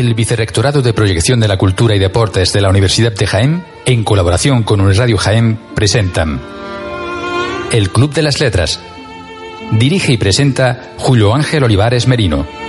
El Vicerrectorado de Proyección de la Cultura y Deportes de la Universidad de Jaén, en colaboración con Radio Jaén, presentan El Club de las Letras. Dirige y presenta Julio Ángel Olivares Merino.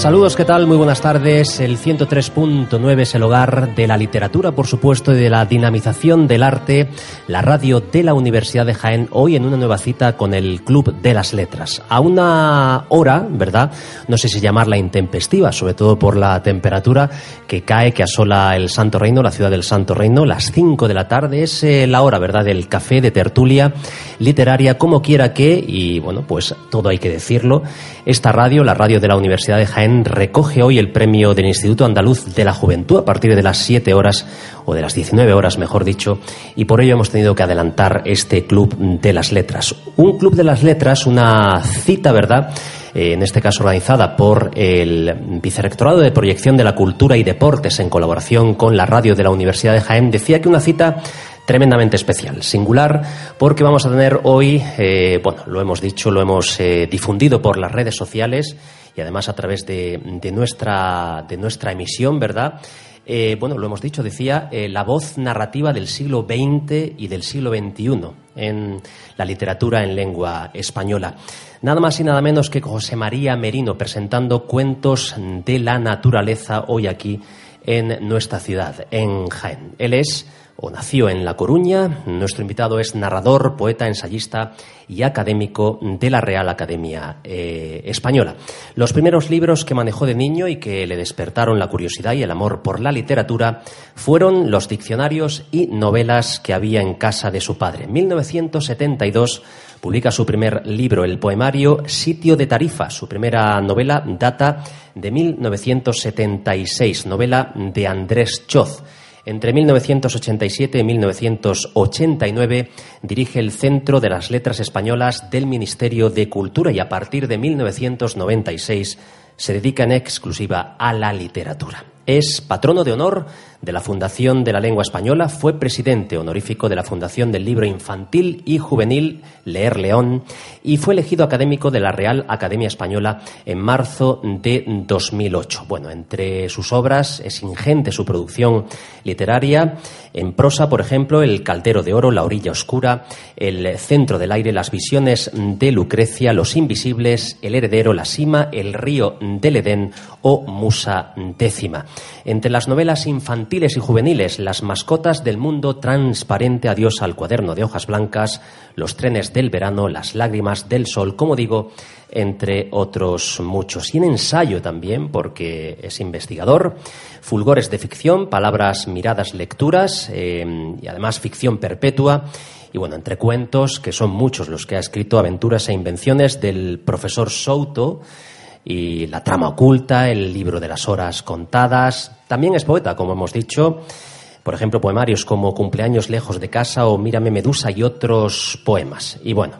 Saludos, ¿qué tal? Muy buenas tardes. El 103.9 es el hogar de la literatura, por supuesto, y de la dinamización del arte, la radio de la Universidad de Jaén, hoy en una nueva cita con el Club de las Letras. A una hora, ¿verdad? No sé si llamarla intempestiva, sobre todo por la temperatura que cae, que asola el Santo Reino, la ciudad del Santo Reino, las 5 de la tarde, es eh, la hora, ¿verdad?, del café, de tertulia literaria, como quiera que, y bueno, pues todo hay que decirlo, esta radio, la radio de la Universidad de Jaén, recoge hoy el premio del Instituto Andaluz de la Juventud a partir de las 7 horas o de las 19 horas, mejor dicho, y por ello hemos tenido que adelantar este Club de las Letras. Un Club de las Letras, una cita, ¿verdad? Eh, en este caso organizada por el Vicerrectorado de Proyección de la Cultura y Deportes en colaboración con la radio de la Universidad de Jaén, decía que una cita tremendamente especial, singular, porque vamos a tener hoy, eh, bueno, lo hemos dicho, lo hemos eh, difundido por las redes sociales, y además a través de, nuestra, de nuestra emisión, ¿verdad? Eh, bueno, lo hemos dicho, decía, eh, la voz narrativa del siglo XX y del siglo XXI en la literatura en lengua española. Nada más y nada menos que José María Merino presentando cuentos de la naturaleza hoy aquí en nuestra ciudad, en Jaén. Él es o nació en La Coruña. Nuestro invitado es narrador, poeta, ensayista y académico de la Real Academia eh, Española. Los primeros libros que manejó de niño y que le despertaron la curiosidad y el amor por la literatura fueron los diccionarios y novelas que había en casa de su padre. En 1972 publica su primer libro, el poemario Sitio de Tarifa. Su primera novela data de 1976, novela de Andrés Choz. Entre 1987 y 1989 dirige el Centro de las Letras Españolas del Ministerio de Cultura y a partir de 1996 se dedica en exclusiva a la literatura. Es patrono de honor de la Fundación de la Lengua Española, fue presidente honorífico de la Fundación del Libro Infantil y Juvenil Leer León y fue elegido académico de la Real Academia Española en marzo de 2008. Bueno, entre sus obras es ingente su producción literaria. En prosa, por ejemplo, El Caldero de Oro, La Orilla Oscura, El Centro del Aire, Las Visiones de Lucrecia, Los Invisibles, El Heredero, La Cima, El Río del Edén o Musa Décima. Entre las novelas infantiles y juveniles, las mascotas del mundo transparente, adiós al cuaderno de hojas blancas, los trenes del verano, las lágrimas del sol, como digo, entre otros muchos. Y en ensayo también, porque es investigador, fulgores de ficción, palabras, miradas, lecturas, eh, y además ficción perpetua. Y bueno, entre cuentos, que son muchos los que ha escrito, aventuras e invenciones del profesor Souto, y La trama oculta, el libro de las horas contadas. También es poeta, como hemos dicho. Por ejemplo, poemarios como Cumpleaños lejos de casa o Mírame Medusa y otros poemas. Y bueno,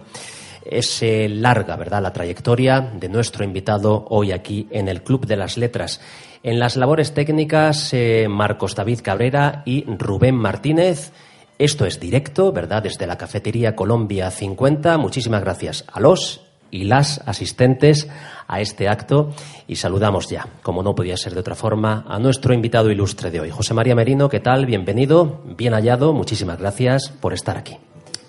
es eh, larga, ¿verdad?, la trayectoria de nuestro invitado hoy aquí en el Club de las Letras. En las labores técnicas, eh, Marcos David Cabrera y Rubén Martínez. Esto es directo, ¿verdad?, desde la cafetería Colombia 50. Muchísimas gracias a los y las asistentes a este acto y saludamos ya, como no podía ser de otra forma, a nuestro invitado ilustre de hoy. José María Merino, ¿qué tal? Bienvenido, bien hallado, muchísimas gracias por estar aquí.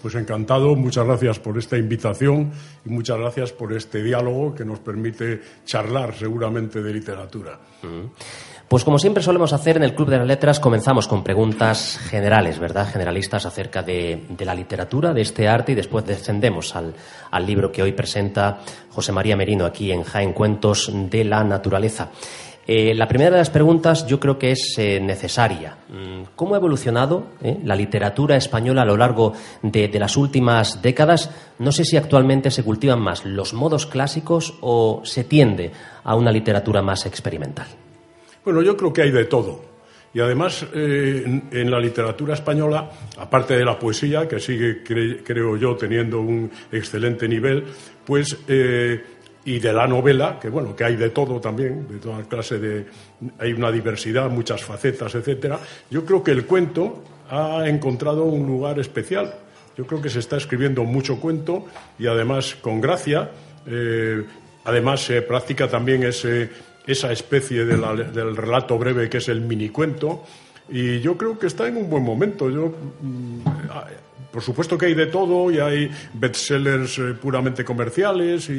Pues encantado, muchas gracias por esta invitación y muchas gracias por este diálogo que nos permite charlar seguramente de literatura. Mm. Pues como siempre solemos hacer en el Club de las Letras, comenzamos con preguntas generales, ¿verdad? Generalistas acerca de, la literatura, de este arte, y después descendemos al, libro que hoy presenta José María Merino aquí en Jaén Cuentos de la Naturaleza. Eh, la primera de las preguntas yo creo que es eh, necesaria. Mm, ¿Cómo ha evolucionado eh, la literatura española a lo largo de, de, las últimas décadas? No sé si actualmente se cultivan más los modos clásicos o se tiende a una literatura más experimental. Bueno, yo creo que hay de todo. Y además, eh, en, la literatura española, aparte de la poesía, que sigue, creo yo, teniendo un excelente nivel, pues, eh, y de la novela, que bueno, que hay de todo también, de toda clase de. hay una diversidad, muchas facetas, etcétera. Yo creo que el cuento ha encontrado un lugar especial. Yo creo que se está escribiendo mucho cuento y además con gracia. Eh, además se practica también esa especie del relato breve que es el minicuento. Y yo creo que está en un buen momento. Yo, mm, por supuesto que hay de todo y hay bestsellers eh, puramente comerciales,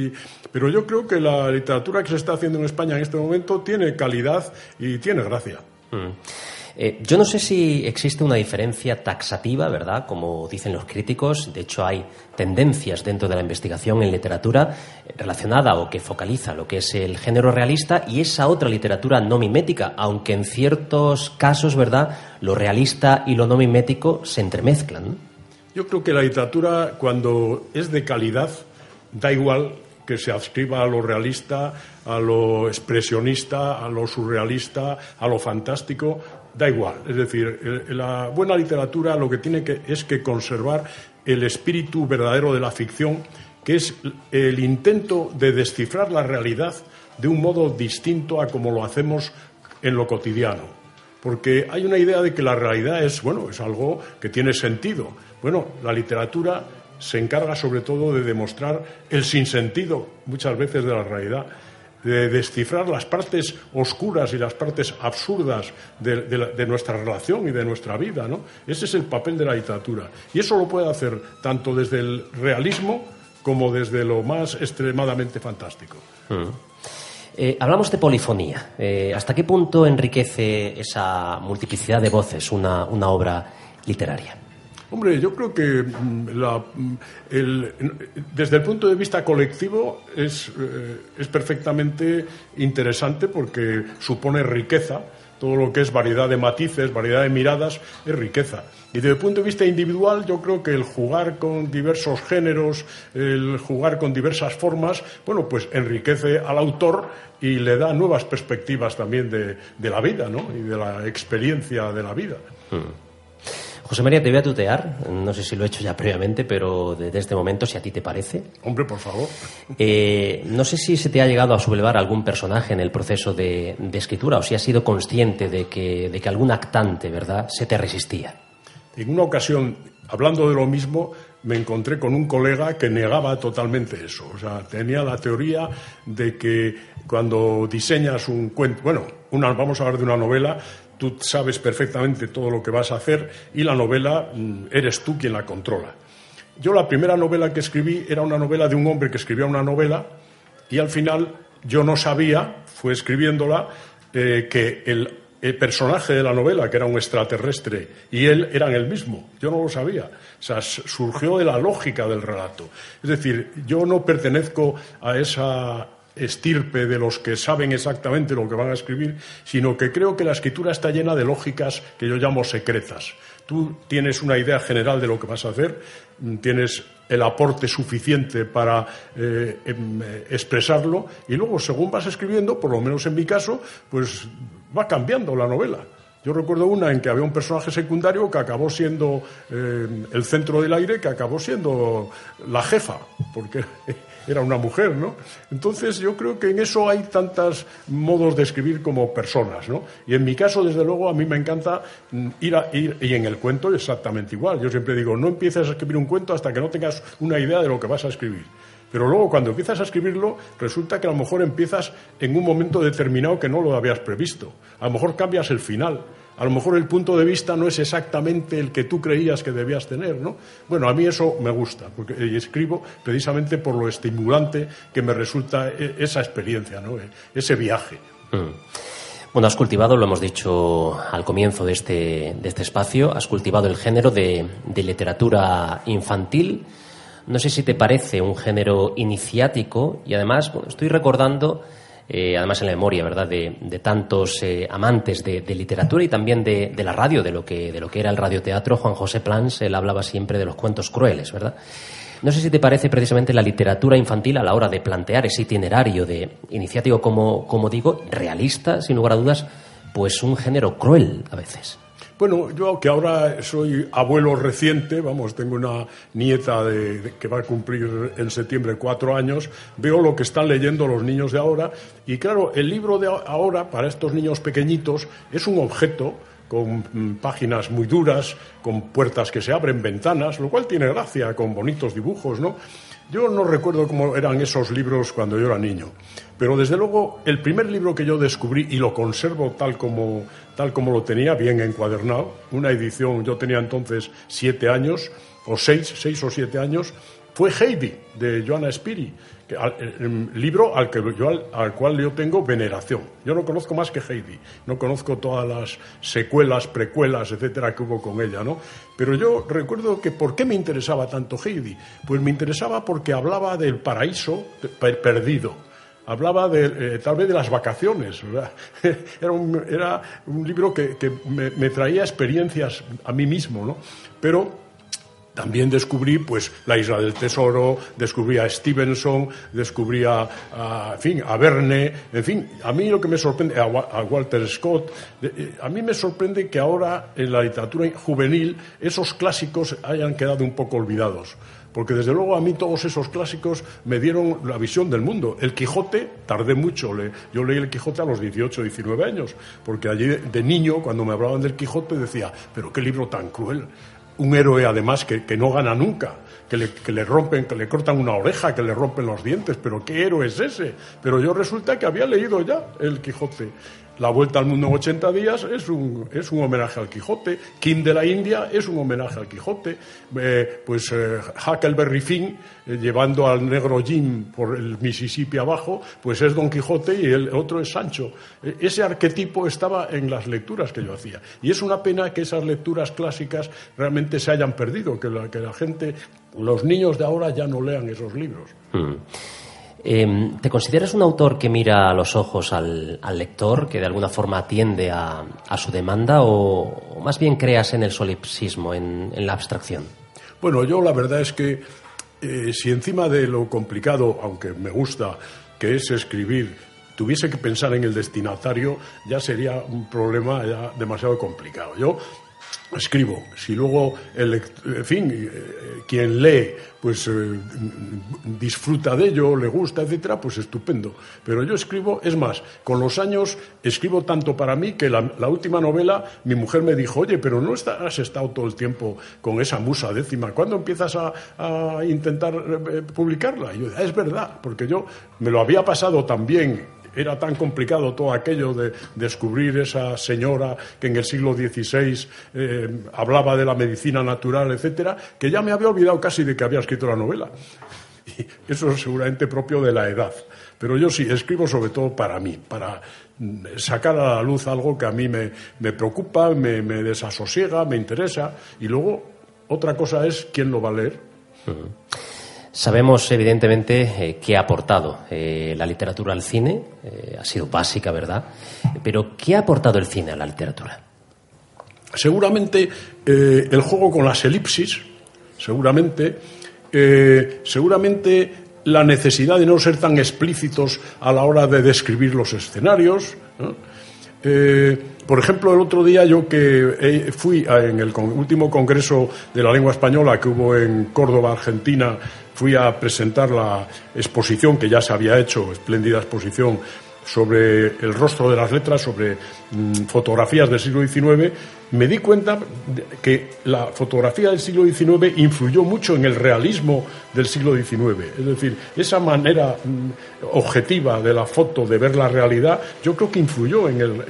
pero yo creo que la literatura que se está haciendo en España en este momento tiene calidad y tiene gracia. Mm. Eh, yo no sé si existe una diferencia taxativa, ¿verdad? Como dicen los críticos. De hecho, hay tendencias dentro de la investigación en literatura eh, relacionada o que focaliza lo que es el género realista y esa otra literatura no mimética, aunque en ciertos casos, ¿verdad? Lo realista y lo no mimético se entremezclan. Yo creo que la literatura, cuando es de calidad, da igual que se adscriba a lo realista, a lo expresionista, a lo surrealista, a lo fantástico, da igual. Es decir, la buena literatura lo que tiene que, es que conservar el espíritu verdadero de la ficción, que es el intento de descifrar la realidad de un modo distinto a como lo hacemos en lo cotidiano. Porque hay una idea de que la realidad es, bueno, es algo que tiene sentido. Bueno, la literatura se encarga sobre todo de demostrar el sinsentido muchas veces de la realidad de descifrar las partes oscuras y las partes absurdas de, nuestra relación y de nuestra vida. ¿no? Ese es el papel de la literatura. Y eso lo puede hacer tanto desde el realismo como desde lo más extremadamente fantástico. Mm. Eh, hablamos de polifonía. Eh, ¿Hasta qué punto enriquece esa multiplicidad de voces una obra literaria? Hombre, yo creo que mm, mm, desde el punto de vista colectivo es, eh, es perfectamente interesante porque supone riqueza. Todo lo que es variedad de matices, variedad de miradas, es riqueza. Y desde el punto de vista individual, yo creo que el jugar con diversos géneros, el jugar con diversas formas, bueno, pues enriquece al autor y le da nuevas perspectivas también de, la vida, ¿no? Y de la experiencia de la vida. Hmm. José María, te voy a tutear. No sé si lo he hecho ya previamente, pero desde este momento, si a ti te parece. Hombre, por favor. Eh, no sé si se te ha llegado a sublevar algún personaje en el proceso de, escritura o si has sido consciente de que, de que algún actante, ¿verdad?, se te resistía. En una ocasión, hablando de lo mismo, me encontré con un colega que negaba totalmente eso. O sea, tenía la teoría de que cuando diseñas un cuento, bueno, una, vamos a hablar de una novela, tú sabes perfectamente todo lo que vas a hacer y la novela mm, eres tú quien la controla. Yo la primera novela que escribí era una novela de un hombre que escribía una novela y al final yo no sabía, fue escribiéndola, eh, que el, personaje de la novela, que era un extraterrestre, y él eran el mismo. Yo no lo sabía. O sea, surgió de la lógica del relato. Es decir, yo no pertenezco a esa estirpe de los que saben exactamente lo que van a escribir, sino que creo que la escritura está llena de lógicas que yo llamo secretas. Tú tienes una idea general de lo que vas a hacer, tienes el aporte suficiente para eh, em, expresarlo y luego, según vas escribiendo, por lo menos en mi caso, pues va cambiando la novela. Yo recuerdo una en que había un personaje secundario que acabó siendo eh, el centro del aire, que acabó siendo la jefa, porque era una mujer, ¿no? Entonces yo creo que en eso hay tantos modos de escribir como personas, ¿no? Y en mi caso, desde luego, a mí me encanta mm, ir a ir, y en el cuento exactamente igual. Yo siempre digo, no empieces a escribir un cuento hasta que no tengas una idea de lo que vas a escribir. Pero luego cuando empiezas a escribirlo, resulta que a lo mejor empiezas en un momento determinado que no lo habías previsto. A lo mejor cambias el final. A lo mejor el punto de vista no es exactamente el que tú creías que debías tener, ¿no? Bueno, a mí eso me gusta, porque escribo precisamente por lo estimulante que me resulta e, esa experiencia, ¿no? E, ese viaje. Mm. Bueno, has cultivado, lo hemos dicho al comienzo de este, de este espacio, has cultivado el género de literatura infantil no sé si te parece un género iniciático y además estoy recordando, eh, además en la memoria, ¿verdad?, de, tantos eh, amantes de, literatura y también de, la radio, de lo, que, de lo que era el radioteatro. Juan José Plans, él hablaba siempre de los cuentos crueles, ¿verdad? No sé si te parece precisamente la literatura infantil a la hora de plantear ese itinerario de iniciático, como, como digo, realista, sin lugar a dudas, pues un género cruel a veces. Bueno, yo que ahora soy abuelo reciente, vamos, tengo una nieta de, que va a cumplir en septiembre cuatro años, veo lo que están leyendo los niños de ahora y claro, el libro de ahora para estos niños pequeñitos es un objeto con mm, páginas muy duras, con puertas que se abren, ventanas, lo cual tiene gracia, con bonitos dibujos, ¿no? Yo no recuerdo cómo eran esos libros cuando yo era niño, pero desde luego el primer libro que yo descubrí y lo conservo tal como, tal como lo tenía, bien encuadernado, una edición, yo tenía entonces siete años, o seis, seis o siete años, fue Heidi, de Joanna Spiri, el libro al, que yo, al, cual yo tengo veneración. Yo no conozco más que Heidi, no conozco todas las secuelas, precuelas, etcétera, que hubo con ella, ¿no? Pero yo recuerdo que ¿por qué me interesaba tanto Heidi? Pues me interesaba porque hablaba del paraíso perdido hablaba de, eh, tal vez de las vacaciones. Era un, era un libro que, me, traía experiencias a mí mismo, ¿no? Pero también descubrí pues la isla del tesoro, descubrí a Stevenson, descubrí a, en fin, a Verne, en fin, a mí lo que me sorprende, a, Walter Scott, eh, a mí me sorprende que ahora en la literatura juvenil esos clásicos hayan quedado un poco olvidados. Porque desde luego a mí todos esos clásicos me dieron la visión del mundo. El Quijote, tardé mucho. yo leí el Quijote a los 18, 19 años. Porque allí de niño, cuando me hablaban del Quijote, decía, pero qué libro tan cruel un héroe además que, no gana nunca, que le, que le, rompen, que le cortan una oreja, que le rompen los dientes, pero ¿qué héroe es ese? Pero yo resulta que había leído ya el Quijote la Vuelta al Mundo en 80 días es un, es un homenaje al Quijote. King de la India es un homenaje al Quijote. Eh, pues eh, Huckleberry Finn, eh, llevando al negro Jim por el Mississippi abajo, pues es Don Quijote y el otro es Sancho. ese arquetipo estaba en las lecturas que yo hacía. Y es una pena que esas lecturas clásicas realmente se hayan perdido, que la, que la gente, los niños de ahora ya no lean esos libros. Hmm. Em, ¿Te consideras un autor que mira a los ojos al, lector, que de alguna forma atiende a, su demanda, o, más bien creas en el solipsismo, en, la abstracción? Bueno, yo la verdad es que eh, si encima de lo complicado, aunque me gusta, que es escribir, tuviese que pensar en el destinatario, ya sería un problema ya demasiado complicado. Yo escribo. Si luego, el, en fin, eh, quien lee, pues eh, disfruta de ello, le gusta, etcétera, pues estupendo. Pero yo escribo, es más, con los años escribo tanto para mí que la, última novela, mi mujer me dijo, oye, pero no has estado todo el tiempo con esa musa décima, ¿cuándo empiezas a, intentar eh, publicarla? Y yo, es verdad, porque yo me lo había pasado también era tan complicado todo aquello de descubrir esa señora que en el siglo XVI eh, hablaba de la medicina natural, etcétera, que ya me había olvidado casi de que había escrito la novela. Y eso es seguramente propio de la edad. Pero yo sí, escribo sobre todo para mí, para mm, sacar a la luz algo que a mí me, preocupa, me, desasosiega, me interesa. Y luego, otra cosa es quién lo va a leer. Sabemos, evidentemente, eh, qué ha aportado eh, la literatura al cine. Eh, ha sido básica, ¿verdad? Pero, ¿qué ha aportado el cine a la literatura? Seguramente el juego con las elipsis, seguramente, seguramente la necesidad de no ser tan explícitos a la hora de describir los escenarios. por ejemplo, el otro día yo que fui en el último congreso de la lengua española que hubo en Córdoba, Argentina, fui a presentar la exposición que ya se había hecho, espléndida exposición sobre el rostro de las letras, sobre mm, fotografías del siglo XIX, me di cuenta que la fotografía del siglo XIX influyó mucho en el realismo del siglo XIX. Es decir, esa manera mm, objetiva de la foto de ver la realidad, yo creo que influyó en el,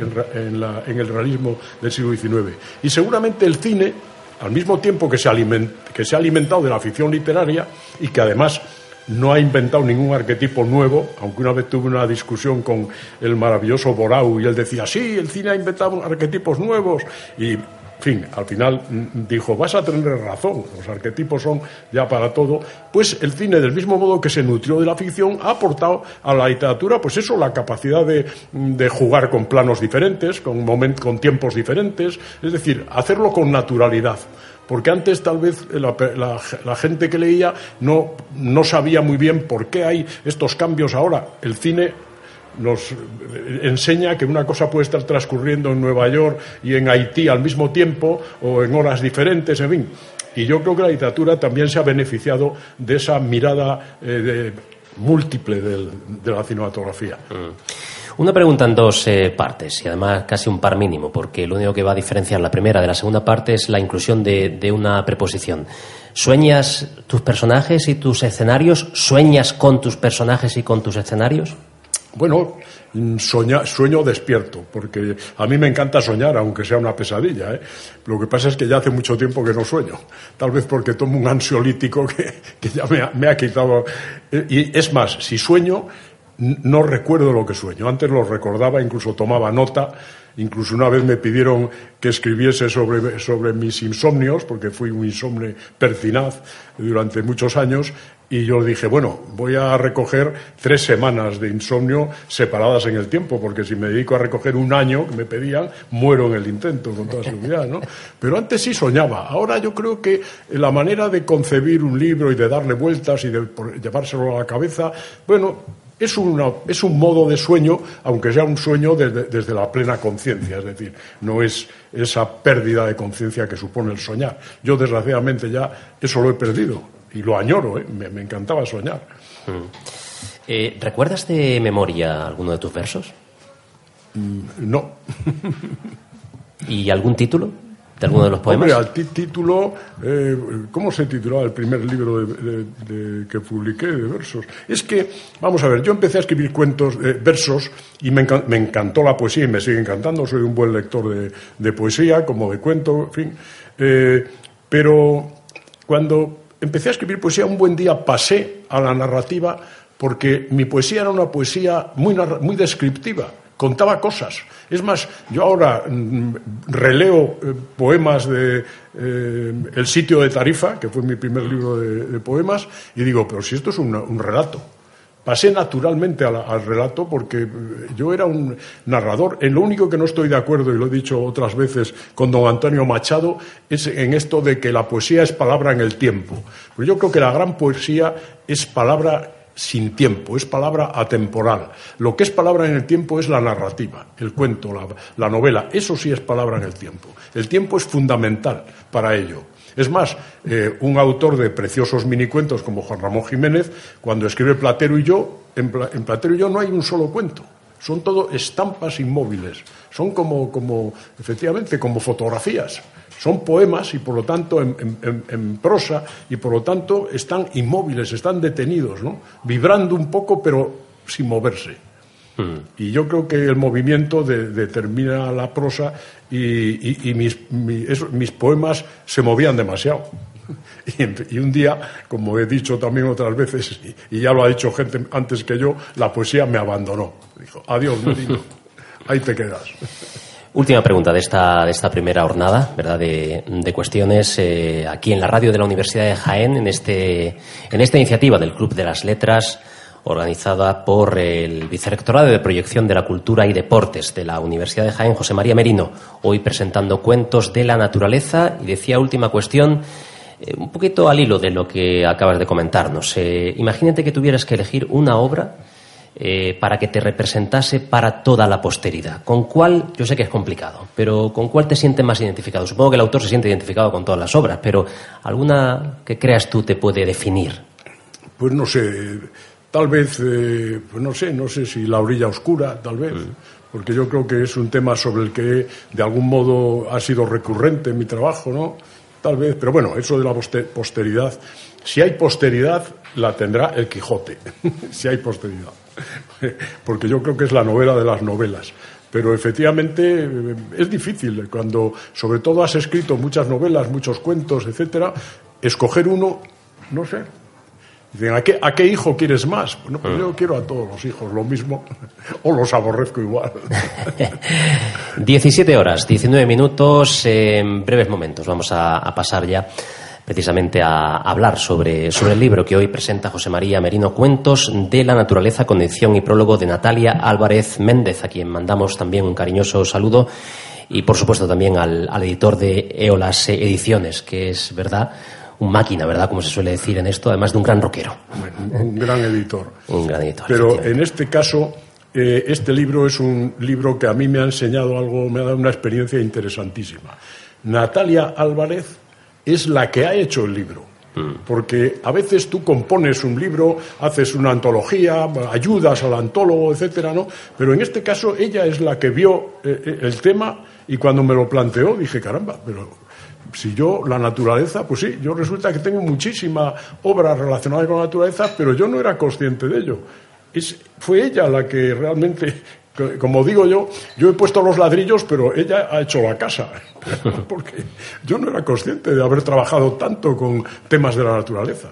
en el realismo del siglo XIX. Y seguramente el cine al mismo tiempo que se, ha alimentado de la ficción literaria y que además no ha inventado ningún arquetipo nuevo, aunque una vez tuve una discusión con el maravilloso Borau y él decía, sí, el cine ha inventado arquetipos nuevos y fin, al final mm, dijo, vas a tener razón, los arquetipos son ya para todo, pues el cine, del mismo modo que se nutrió de la ficción, ha aportado a la literatura, pues eso, la capacidad de, mm, jugar con planos diferentes, con, con tiempos diferentes, es decir, hacerlo con naturalidad porque antes tal vez la, gente que leía no, no, sabía muy bien por qué hay estos cambios ahora. El cine nos enseña que una cosa puede estar transcurriendo en Nueva York y en Haití al mismo tiempo o en horas diferentes, en fin. Y yo creo que la literatura también se ha beneficiado de esa mirada eh, múltiple de la cinematografía. Mm. Una pregunta en dos eh, partes y además casi un par mínimo, porque lo único que va a diferenciar la primera de la segunda parte es la inclusión de, de una preposición. ¿Sueñas tus personajes y tus escenarios? ¿Sueñas con tus personajes y con tus escenarios? Bueno, sueño despierto, porque a mí me encanta soñar, aunque sea una pesadilla. ¿eh? Lo que pasa es que ya hace mucho tiempo que no sueño. Tal vez porque tomo un ansiolítico que, ya me ha, me ha, quitado. Eh, y es más, si sueño, no recuerdo lo que sueño. Antes lo recordaba, incluso tomaba nota. Incluso una vez me pidieron que escribiese sobre, sobre mis insomnios, porque fui un insomne pertinaz durante muchos años, y yo dije, bueno, voy a recoger tres semanas de insomnio separadas en el tiempo, porque si me dedico a recoger un año que me pedían, muero en el intento, con toda seguridad, ¿no? Pero antes sí soñaba. Ahora yo creo que la manera de concebir un libro y de darle vueltas y de llevárselo a la cabeza, bueno, es, es un modo de sueño, aunque sea un sueño desde, desde la plena conciencia, es decir, no es esa pérdida de conciencia que supone el soñar. Yo, desgraciadamente, ya eso lo he perdido y lo añoro, ¿eh? me, encantaba soñar. Mm. Eh, ¿Recuerdas de memoria alguno de tus versos? Mm, no. ¿Y algún título de alguno de los poemas? Hombre, al título, eh, ¿cómo se titulaba el primer libro de, que publiqué de versos? Es que, vamos a ver, yo empecé a escribir cuentos, versos, y me, encantó la poesía y me sigue encantando. Soy un buen lector de, poesía, como de cuento, en fin. pero cuando empecé a escribir poesía, un buen día pasé a la narrativa porque mi poesía era una poesía muy, muy descriptiva, contaba cosas. Es más, yo ahora mm, releo eh, poemas de eh, El sitio de Tarifa, que fue mi primer libro de, poemas, y digo, pero si esto es un relato. Pasé naturalmente al, relato porque yo era un narrador. En lo único que no estoy de acuerdo, y lo he dicho otras veces con don Antonio Machado, es en esto de que la poesía es palabra en el tiempo. Pero yo creo que la gran poesía es palabra sin tiempo, es palabra atemporal. Lo que es palabra en el tiempo es la narrativa, el cuento, la novela. Eso sí es palabra en el tiempo. El tiempo es fundamental para ello. Es más, eh, un autor de preciosos minicuentos como Juan Ramón Jiménez, cuando escribe Platero y yo, en, Platero y yo no hay un solo cuento. Son todo estampas inmóviles. Son como, como efectivamente, como fotografías. Son poemas y, por lo tanto, en, prosa y, por lo tanto, están inmóviles, están detenidos, ¿no? Vibrando un poco, pero sin moverse. Y yo creo que el movimiento determina la prosa y, mis, poemas se movían demasiado. Y, un día, como he dicho también otras veces, y, ya lo ha dicho gente antes que yo, la poesía me abandonó. Dijo, adiós, Merino, ahí te quedas. Última pregunta de esta, de esta primera jornada, ¿verdad? De, cuestiones eh, aquí en la radio de la Universidad de Jaén, en, este, en esta iniciativa del Club de las Letras organizada por el Vicerrectorado de Proyección de la Cultura y Deportes de la Universidad de Jaén, José María Merino, hoy presentando cuentos de la naturaleza. Y decía última cuestión, eh, un poquito al hilo de lo que acabas de comentarnos. Eh, imagínate que tuvieras que elegir una obra eh, para que te representase para toda la posteridad. ¿Con cuál, yo sé que es complicado, pero con cuál te sientes más identificado? Supongo que el autor se siente identificado con todas las obras, pero ¿alguna que creas tú te puede definir? Pues no sé Tal vez, eh, pues no sé, no sé si la orilla oscura, tal vez, porque yo creo que es un tema sobre el que de algún modo ha sido recurrente en mi trabajo, ¿no? Tal vez, pero bueno, eso de la posteridad, si hay posteridad, la tendrá el Quijote, si hay posteridad, porque yo creo que es la novela de las novelas. Pero efectivamente eh, es difícil cuando, sobre todo, has escrito muchas novelas, muchos cuentos, etcétera, escoger uno, no sé, Dicen, ¿a qué, ¿a qué hijo quieres más? Bueno, pues yo quiero a todos los hijos lo mismo, o los aborrezco igual. 17 horas, 19 minutos, en breves momentos. Vamos a, pasar ya precisamente a hablar sobre, sobre el libro que hoy presenta José María Merino, Cuentos de la Naturaleza, condición y prólogo de Natalia Álvarez Méndez, a quien mandamos también un cariñoso saludo, y por supuesto también al, al editor de Eolas Ediciones, que es verdad un máquina, ¿verdad? Como se suele decir en esto, además de un gran rockero. Un gran editor. un gran editor. Pero en este caso, eh, este libro es un libro que a mí me ha enseñado algo, me ha dado una experiencia interesantísima. Natalia Álvarez es la que ha hecho el libro. Mm. Porque a veces tú compones un libro, haces una antología, ayudas al antólogo, etcétera, ¿no? Pero en este caso ella es la que vio eh, eh, el tema y cuando me lo planteó dije, caramba, pero si yo, la naturaleza, pues sí, yo resulta que tengo muchísima obra relacionada con la naturaleza, pero yo no era consciente de ello. Es, fue ella la que realmente como digo yo, yo he puesto los ladrillos, pero ella ha hecho la casa, porque yo no era consciente de haber trabajado tanto con temas de la naturaleza.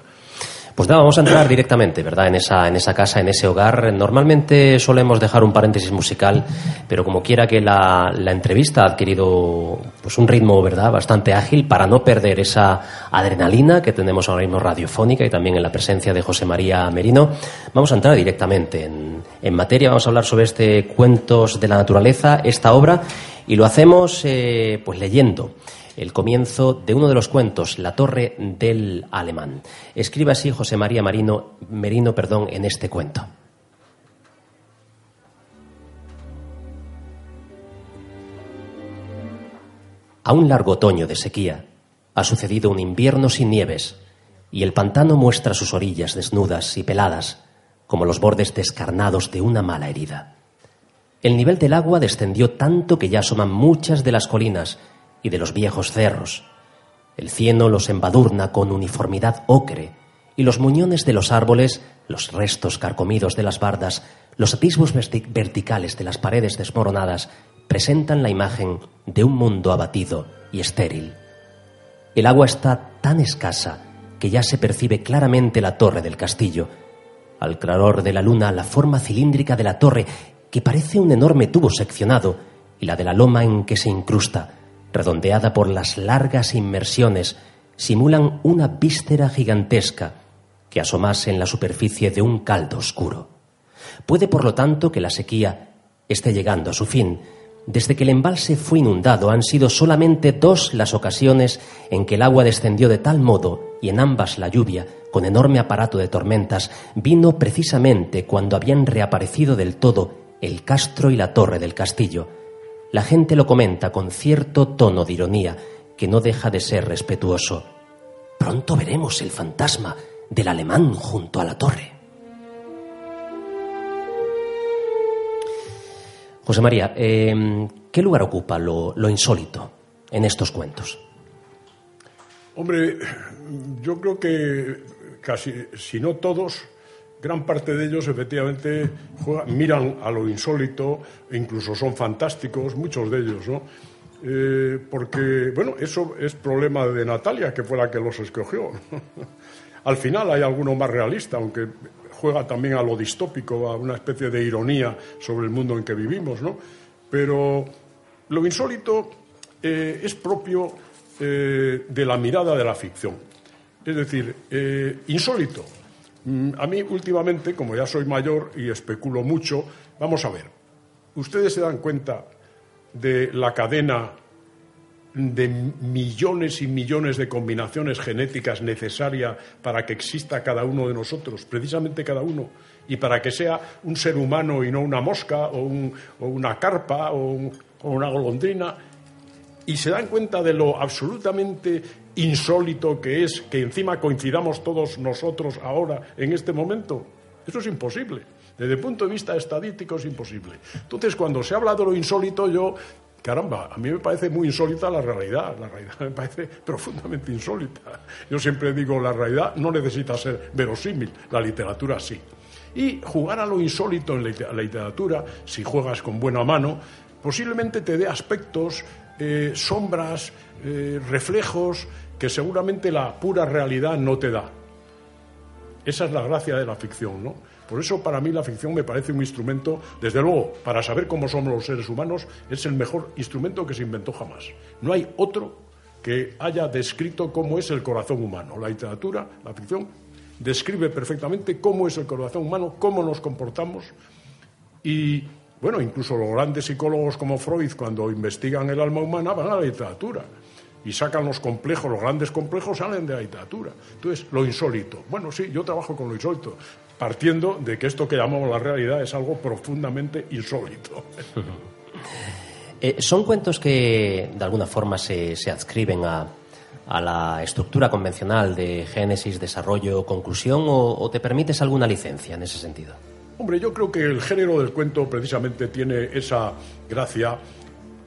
Pues nada, vamos a entrar directamente, ¿verdad? En esa, en esa casa, en ese hogar. Normalmente solemos dejar un paréntesis musical, pero como quiera que la, entrevista ha adquirido pues un ritmo, ¿verdad? Bastante ágil para no perder esa adrenalina que tenemos ahora mismo radiofónica y también en la presencia de José María Merino. Vamos a entrar directamente en, en materia. Vamos a hablar sobre este Cuentos de la Naturaleza, esta obra, y lo hacemos eh, pues leyendo el comienzo de uno de los cuentos, La Torre del Alemán. Escribe así José María Marino, Merino perdón, en este cuento. A un largo otoño de sequía ha sucedido un invierno sin nieves y el pantano muestra sus orillas desnudas y peladas como los bordes descarnados de una mala herida. El nivel del agua descendió tanto que ya asoman muchas de las colinas y de los viejos cerros. El cieno los embadurna con uniformidad ocre, y los muñones de los árboles, los restos carcomidos de las bardas, los atisbos verticales de las paredes desmoronadas, presentan la imagen de un mundo abatido y estéril. El agua está tan escasa que ya se percibe claramente la torre del castillo. Al claror de la luna, la forma cilíndrica de la torre, que parece un enorme tubo seccionado, y la de la loma en que se incrusta, redondeada por las largas inmersiones, simulan una víscera gigantesca que asomase en la superficie de un caldo oscuro. Puede, por lo tanto, que la sequía esté llegando a su fin. Desde que el embalse fue inundado han sido solamente dos las ocasiones en que el agua descendió de tal modo, y en ambas la lluvia, con enorme aparato de tormentas, vino precisamente cuando habían reaparecido del todo el castro y la torre del castillo, la gente lo comenta con cierto tono de ironía que no deja de ser respetuoso. Pronto veremos el fantasma del alemán junto a la torre. José María, em, ¿qué lugar ocupa lo, lo insólito en estos cuentos? Hombre, yo creo que casi, si no todos, gran parte de ellos efectivamente miran a lo insólito, e incluso son fantásticos, muchos de ellos, ¿no? Eh, porque, bueno, eso es problema de Natalia, que fue la que los escogió. Al final hay alguno más realista, aunque juega también a lo distópico, a una especie de ironía sobre el mundo en que vivimos, ¿no? Pero lo insólito eh, es propio eh, de la mirada de la ficción. Es decir, insólito a mí últimamente, como ya soy mayor y especulo mucho, vamos a ver, ustedes se dan cuenta de la cadena de millones y millones de combinaciones genéticas necesarias para que exista cada uno de nosotros, precisamente cada uno, y para que sea un ser humano y no una mosca o, una carpa o una golondrina, y se dan cuenta de lo absolutamente insólito que es que encima coincidamos todos nosotros ahora en este momento. Eso es imposible. Desde el punto de vista estadístico es imposible. Entonces, cuando se habla de lo insólito, yo, caramba, a mí me parece muy insólita la realidad. La realidad me parece profundamente insólita. Yo siempre digo, la realidad no necesita ser verosímil, la literatura sí. Y jugar a lo insólito en la literatura, si juegas con buena mano, posiblemente te dé aspectos eh, sombras, eh, reflejos que seguramente la pura realidad no te da. Esa es la gracia de la ficción, ¿no? Por eso para mí la ficción me parece un instrumento, desde luego, para saber cómo somos los seres humanos, es el mejor instrumento que se inventó jamás. No hay otro que haya descrito cómo es el corazón humano. La literatura, la ficción, describe perfectamente cómo es el corazón humano, cómo nos comportamos y bueno, incluso los grandes psicólogos como Freud, cuando investigan el alma humana, van a la literatura y sacan los complejos, los grandes complejos salen de la literatura. Entonces, lo insólito. Bueno, sí, yo trabajo con lo insólito, partiendo de que esto que llamamos la realidad es algo profundamente insólito. Eh, son cuentos que de alguna forma se, adscriben a, a la estructura convencional de génesis, desarrollo, conclusión o, te permites alguna licencia en ese sentido? Hombre, yo creo que el género del cuento precisamente tiene esa gracia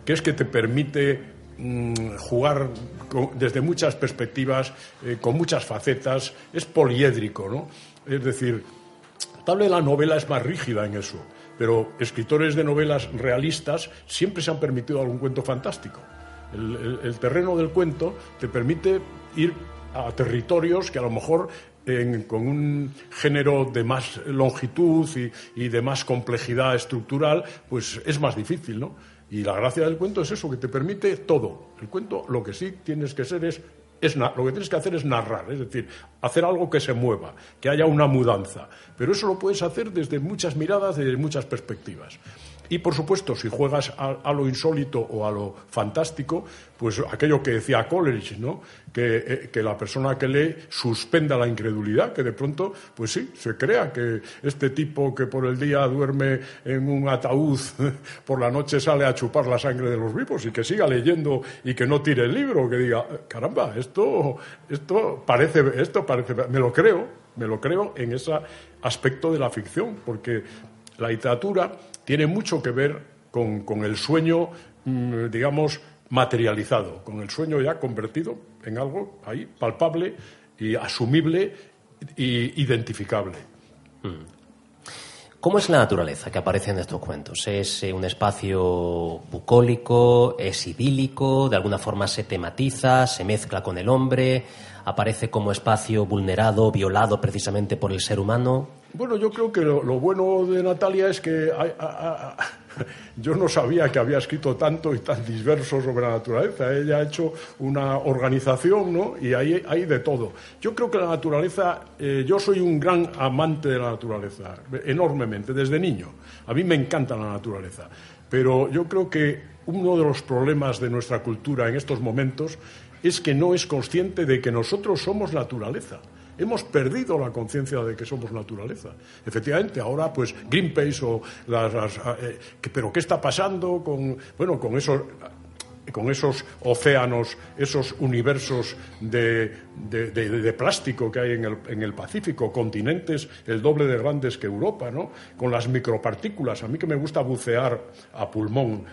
que es que te permite mm, jugar desde muchas perspectivas, eh, con muchas facetas, es poliédrico, ¿no? Es decir, tal vez la novela es más rígida en eso, pero escritores de novelas realistas siempre se han permitido algún cuento fantástico. El, terreno del cuento te permite ir a territorios que a lo mejor con un género de más longitud y, de más complejidad estructural, pues es más difícil, ¿no? Y la gracia del cuento es eso, que te permite todo. El cuento lo que sí tienes que ser es, es lo que tienes que hacer es narrar, es decir, hacer algo que se mueva, que haya una mudanza. Pero eso lo puedes hacer desde muchas miradas, desde muchas perspectivas. Y por supuesto, si juegas a, lo insólito o a lo fantástico, pues aquello que decía Coleridge, ¿no? Eh, que, la persona que lee suspenda la incredulidad, que de pronto, pues sí, se crea que este tipo que por el día duerme en un ataúd, por la noche sale a chupar la sangre de los vivos y que siga leyendo y que no tire el libro, que diga, caramba, esto, esto parece, esto parece, me lo creo, me lo creo en ese aspecto de la ficción, porque la literatura tiene mucho que ver con, el sueño, mm, digamos, materializado, con el sueño ya convertido en algo ahí palpable y asumible e identificable. ¿Cómo es la naturaleza que aparece en estos cuentos? ¿Es eh, un espacio bucólico? ¿Es idílico? ¿De alguna forma se tematiza? ¿Se mezcla con el hombre? ¿Aparece como espacio vulnerado, violado precisamente por el ser humano? Bueno, yo creo que lo, bueno de Natalia es que yo no sabía que había escrito tanto y tan diverso sobre la naturaleza. Ella ha hecho una organización, ¿no? Y ahí hay de todo. Yo creo que la naturaleza, eh, yo soy un gran amante de la naturaleza, enormemente, desde niño. A mí me encanta la naturaleza. Pero yo creo que uno de los problemas de nuestra cultura en estos momentos es que no es consciente de que nosotros somos naturaleza. Hemos perdido la conciencia de que somos naturaleza. Efectivamente, ahora pues Greenpeace o las, eh, pero qué está pasando con bueno con esos con esos océanos, esos universos de, de, plástico que hay en el, en el, Pacífico, continentes el doble de grandes que Europa, ¿no? Con las micropartículas. A mí que me gusta bucear a pulmón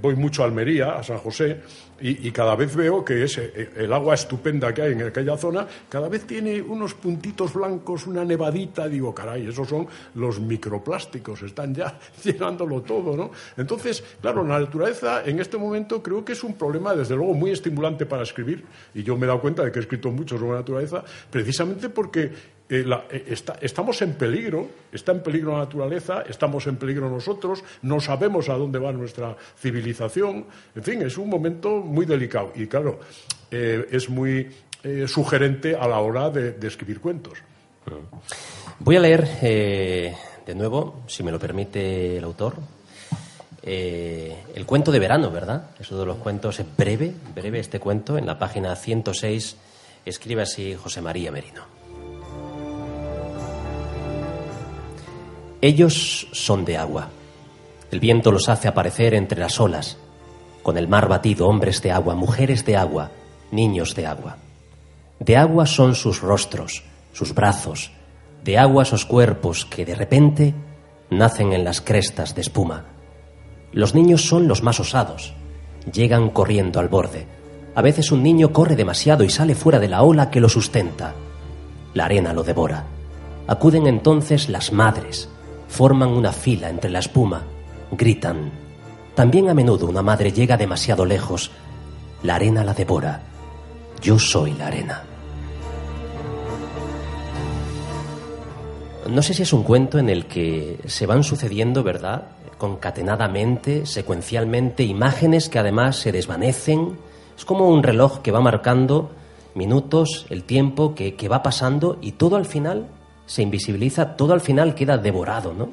voy mucho a Almería, a San José, y, cada vez veo que ese, eh, el agua estupenda que hay en aquella zona, cada vez tiene unos puntitos blancos, una nevadita, digo, caray, esos son los microplásticos, están ya llenándolo todo, ¿no? Entonces, claro, la naturaleza en este momento creo que es un problema, desde luego, muy estimulante para escribir, y yo me he dado cuenta de que he escrito mucho sobre la naturaleza, precisamente porque eh, eh, estamos en peligro, está en peligro la naturaleza, estamos en peligro nosotros, no sabemos a dónde va nuestra civilización, en fin, es un momento muy delicado y claro, eh, es muy sugerente a la hora de, escribir cuentos. Voy a leer de nuevo, si me lo permite el autor, el cuento de verano, ¿verdad? Es uno de los cuentos, es breve, breve este cuento, en la página 106 escribe así José María Merino. Ellos son de agua. El viento los hace aparecer entre las olas. Con el mar batido, hombres de agua, mujeres de agua, niños de agua. De agua son sus rostros, sus brazos, de agua sus cuerpos que de repente nacen en las crestas de espuma. Los niños son los más osados. Llegan corriendo al borde. A veces un niño corre demasiado y sale fuera de la ola que lo sustenta. La arena lo devora. Acuden entonces las madres, forman una fila entre la espuma, gritan. También a menudo una madre llega demasiado lejos. La arena la devora. Yo soy la arena. No sé si es un cuento en el que se van sucediendo, ¿verdad? Concatenadamente, secuencialmente, imágenes que además se desvanecen. Es como un reloj que va marcando minutos, el tiempo que, que va pasando y todo al final se invisibiliza, todo al final queda devorado, ¿no?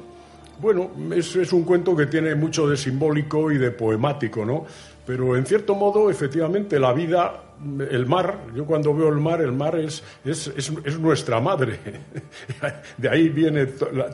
Bueno, es, es un cuento que tiene mucho de simbólico y de poemático, ¿no? Pero en cierto modo, efectivamente, la vida, el mar, yo cuando veo el mar, el mar es, es, es, nuestra madre. De ahí viene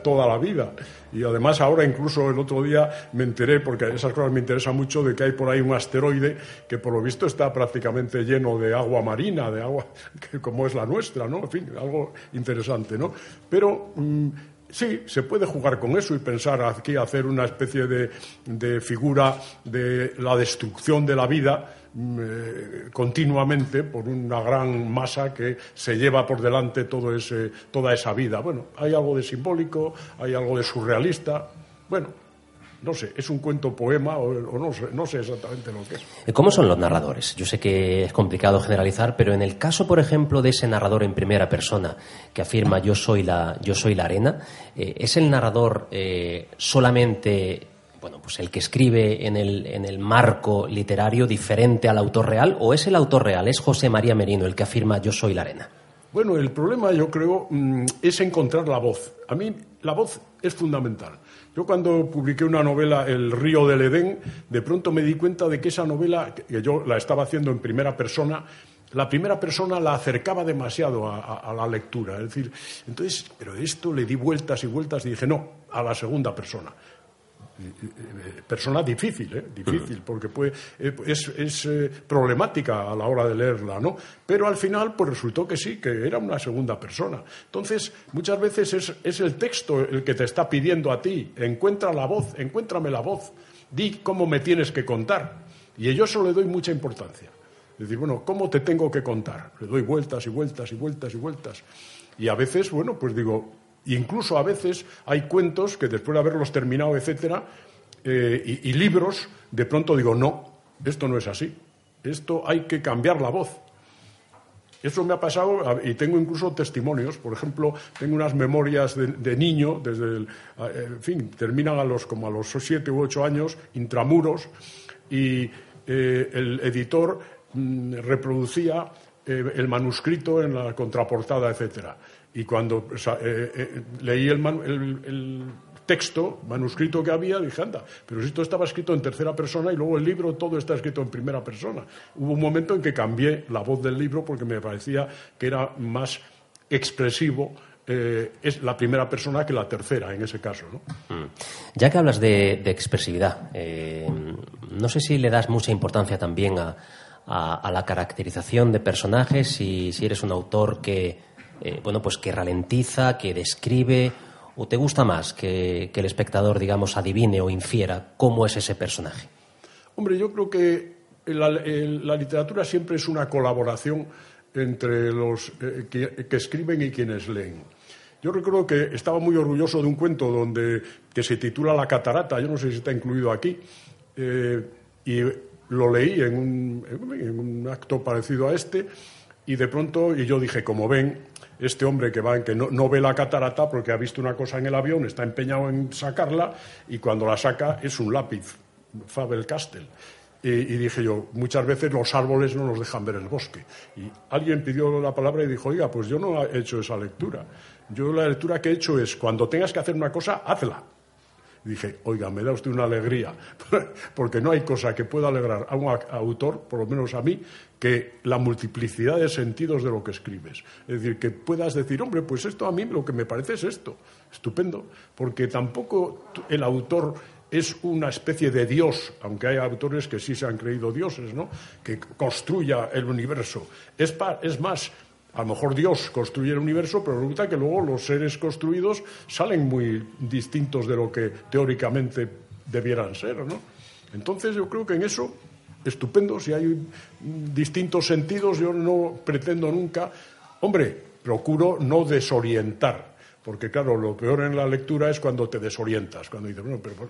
toda la vida. Y además ahora incluso el otro día me enteré, porque esas cosas me interesan mucho, de que hay por ahí un asteroide que por lo visto está prácticamente lleno de agua marina, de agua como es la nuestra, ¿no? En fin, algo interesante, ¿no? Pero... Mm, Sí, se puede jugar con eso y pensar aquí hacer una especie de, figura de la destrucción de la vida mm, eh, continuamente por una gran masa que se lleva por delante todo ese, toda esa vida. Bueno, hay algo de simbólico, hay algo de surrealista. Bueno, no sé, es un cuento poema o, no, sé, no, sé, exactamente lo que es. ¿Cómo son los narradores? Yo sé que es complicado generalizar, pero en el caso, por ejemplo, de ese narrador en primera persona que afirma yo soy la, yo soy la arena, eh, ¿es el narrador eh, solamente bueno, pues el que escribe en el, en el marco literario diferente al autor real o es el autor real, es José María Merino el que afirma yo soy la arena? Bueno, el problema yo creo mm, es encontrar la voz. A mí la voz es fundamental. Yo cuando publiqué una novela, El río del Edén, de pronto me di cuenta de que esa novela, que yo la estaba haciendo en primera persona, la primera persona la acercaba demasiado a, la lectura. Es decir, entonces, pero esto le di vueltas y vueltas y dije, no, a la segunda persona persona difícil, ¿eh? difícil, porque eh, es, es eh, problemática a la hora de leerla, ¿no? Pero al final, pues resultó que sí, que era una segunda persona. Entonces, muchas veces es, es el texto el que te está pidiendo a ti, encuentra la voz, encuéntrame la voz, di cómo me tienes que contar. Y yo eso le doy mucha importancia. Es decir, bueno, ¿cómo te tengo que contar? Le doy vueltas y vueltas y vueltas y vueltas. Y a veces, bueno, pues digo, incluso a veces hay cuentos que después de haberlos terminado, etcétera, eh, y, libros, de pronto digo, no, esto no es así. Esto hay que cambiar la voz. Eso me ha pasado y tengo incluso testimonios. Por ejemplo, tengo unas memorias de, niño, desde el, en fin, terminan a los, como a los siete u ocho años, intramuros, y eh, el editor mm, reproducía eh, el manuscrito en la contraportada, etcétera. Y cuando eh, eh, leí el, texto, manuscrito que había, dije, anda, pero si esto estaba escrito en tercera persona y luego el libro todo está escrito en primera persona. Hubo un momento en que cambié la voz del libro porque me parecía que era más expresivo eh, es la primera persona que la tercera en ese caso. ¿no? Mm. Ya que hablas de, expresividad, no sé si le das mucha importancia también a, la caracterización de personajes y si eres un autor que eh, bueno, pues que ralentiza, que describe, o te gusta más que, el espectador, digamos, adivine o infiera cómo es ese personaje? Hombre, yo creo que la, literatura siempre es una colaboración entre los eh, que, escriben y quienes leen. Yo recuerdo que estaba muy orgulloso de un cuento donde, que se titula La catarata, yo no sé si está incluido aquí, eh, y lo leí en un, en un acto parecido a este, y de pronto, y yo dije, como ven, este hombre que va que no, ve la catarata porque ha visto una cosa en el avión, está empeñado en sacarla y cuando la saca es un lápiz, Faber-Castell. Y, y, dije yo, muchas veces los árboles no nos dejan ver el bosque. Y alguien pidió la palabra y dijo, oiga, pues yo no he hecho esa lectura. Yo la lectura que he hecho es, cuando tengas que hacer una cosa, hazla. Dije, oiga, me da usted una alegría, porque no hay cosa que pueda alegrar a un autor, por lo menos a mí, que la multiplicidad de sentidos de lo que escribes. Es decir, que puedas decir, hombre, pues esto a mí lo que me parece es esto. Estupendo, porque tampoco el autor es una especie de dios, aunque hay autores que sí se han creído dioses, ¿no? que construya el universo. Es, es más, a lo mejor Dios construye el universo, pero resulta que luego los seres construidos salen muy distintos de lo que teóricamente debieran ser, ¿no? Entonces yo creo que en eso, estupendo, si hay distintos sentidos, yo no pretendo nunca, hombre, procuro no desorientar, porque claro, lo peor en la lectura es cuando te desorientas, cuando dices, bueno, pero,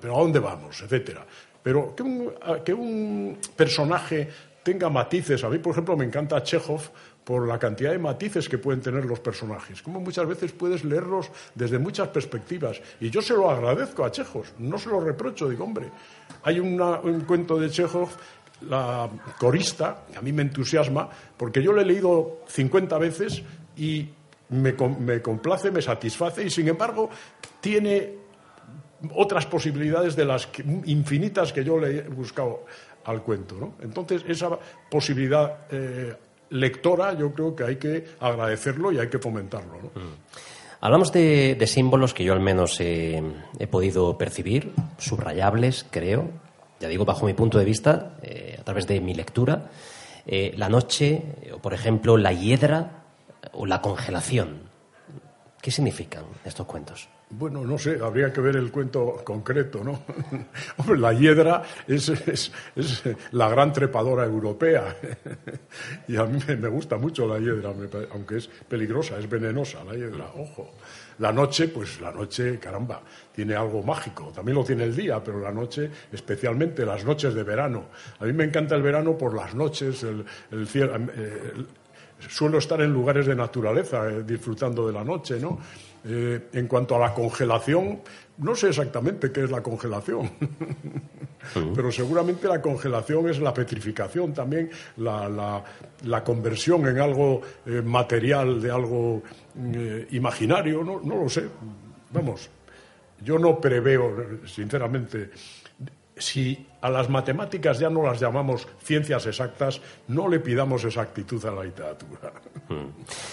pero, ¿a dónde vamos? etcétera. Pero que un, que un personaje tenga matices. A mí, por ejemplo, me encanta Chekhov por la cantidad de matices que pueden tener los personajes. Como muchas veces puedes leerlos desde muchas perspectivas. Y yo se lo agradezco a Chekhov, no se lo reprocho. Digo, hombre, hay un cuento de Chekhov, La corista, a mí me entusiasma, porque yo lo he leído 50 veces y me, me complace, me satisface, y sin embargo tiene otras posibilidades de las infinitas que yo le he buscado al cuento. ¿no? Entonces, esa posibilidad eh, lectora yo creo que hay que agradecerlo y hay que fomentarlo. ¿no? Mm. Hablamos de, símbolos que yo al menos he podido percibir, subrayables, creo, ya digo, bajo mi punto de vista, eh, a través de mi lectura. Eh, la noche, o por ejemplo, la hiedra o la congelación. ¿Qué significan estos cuentos? Bueno, no sé, habría que ver el cuento concreto, ¿no? Hombre, la hiedra es, la gran trepadora europea. y a mí me gusta mucho la hiedra, aunque es peligrosa, es venenosa la hiedra, ojo. La noche, pues la noche, caramba, tiene algo mágico. También lo tiene el día, pero la noche, especialmente las noches de verano. A mí me encanta el verano por las noches, el, cielo. Eh, suelo estar en lugares de naturaleza, eh, disfrutando de la noche, ¿no? Eh, en cuanto a la congelación, no sé exactamente qué es la congelación, pero seguramente la congelación es la petrificación también, la, conversión en algo eh, material de algo eh, imaginario, no, no lo sé. Vamos, yo no preveo, sinceramente, si a las matemáticas ya no las llamamos ciencias exactas, no le pidamos exactitud a la literatura. Hmm.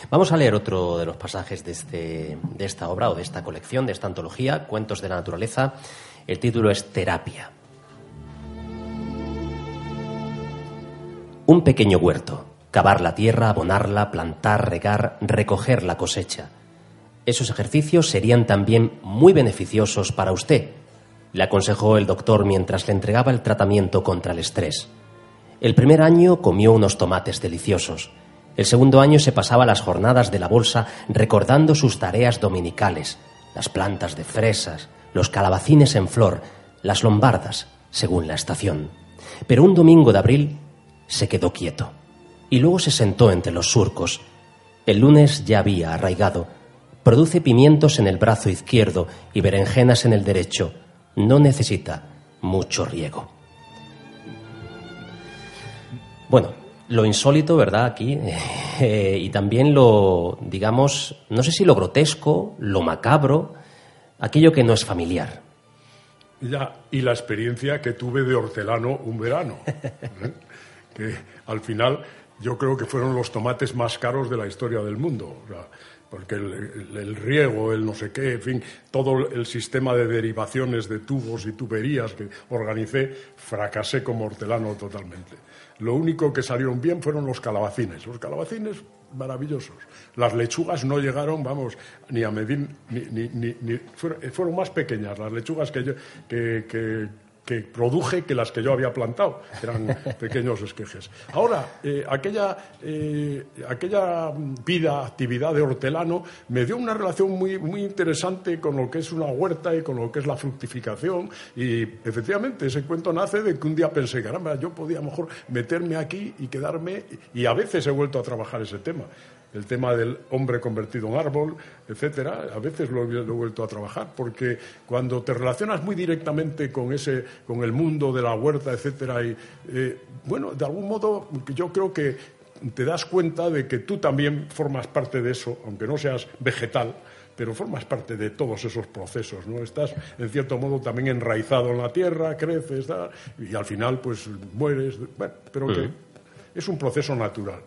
Vamos a leer otro de los pasajes de, este, de esta obra o de esta colección, de esta antología, Cuentos de la Naturaleza. El título es Terapia. Un pequeño huerto. Cavar la tierra, abonarla, plantar, regar, recoger la cosecha. Esos ejercicios serían también muy beneficiosos para usted le aconsejó el doctor mientras le entregaba el tratamiento contra el estrés. El primer año comió unos tomates deliciosos. El segundo año se pasaba las jornadas de la bolsa recordando sus tareas dominicales, las plantas de fresas, los calabacines en flor, las lombardas, según la estación. Pero un domingo de abril se quedó quieto y luego se sentó entre los surcos. El lunes ya había arraigado. Produce pimientos en el brazo izquierdo y berenjenas en el derecho no necesita mucho riego. Bueno, lo insólito, ¿verdad? Aquí, eh, y también lo, digamos, no sé si lo grotesco, lo macabro, aquello que no es familiar. Ya, y la experiencia que tuve de hortelano un verano, ¿eh? que al final yo creo que fueron los tomates más caros de la historia del mundo porque el, riego, el no sé qué, en fin, todo el sistema de derivaciones de tubos y tuberías que organicé, fracasé como hortelano totalmente. Lo único que salieron bien fueron los calabacines. Los calabacines, maravillosos. Las lechugas no llegaron, vamos, ni a medir, ni, fueron, más pequeñas las lechugas que, yo, que que produje que las que yo había plantado. Eran pequeños esquejes. Ahora, eh, aquella, eh, aquella vida, actividad de hortelano, me dio una relación muy, muy interesante con lo que es una huerta y con lo que es la fructificación. Y efectivamente, ese cuento nace de que un día pensé, caramba, yo podía mejor meterme aquí y quedarme. Y a veces he vuelto a trabajar ese tema el tema del hombre convertido en árbol, etcétera, a veces lo, he vuelto a trabajar, porque cuando te relacionas muy directamente con ese, con el mundo de la huerta, etcétera, y eh, bueno, de algún modo yo creo que te das cuenta de que tú también formas parte de eso, aunque no seas vegetal, pero formas parte de todos esos procesos, ¿no? Estás, en cierto modo, también enraizado en la tierra, creces, y al final, pues, mueres, bueno, pero que es un proceso natural.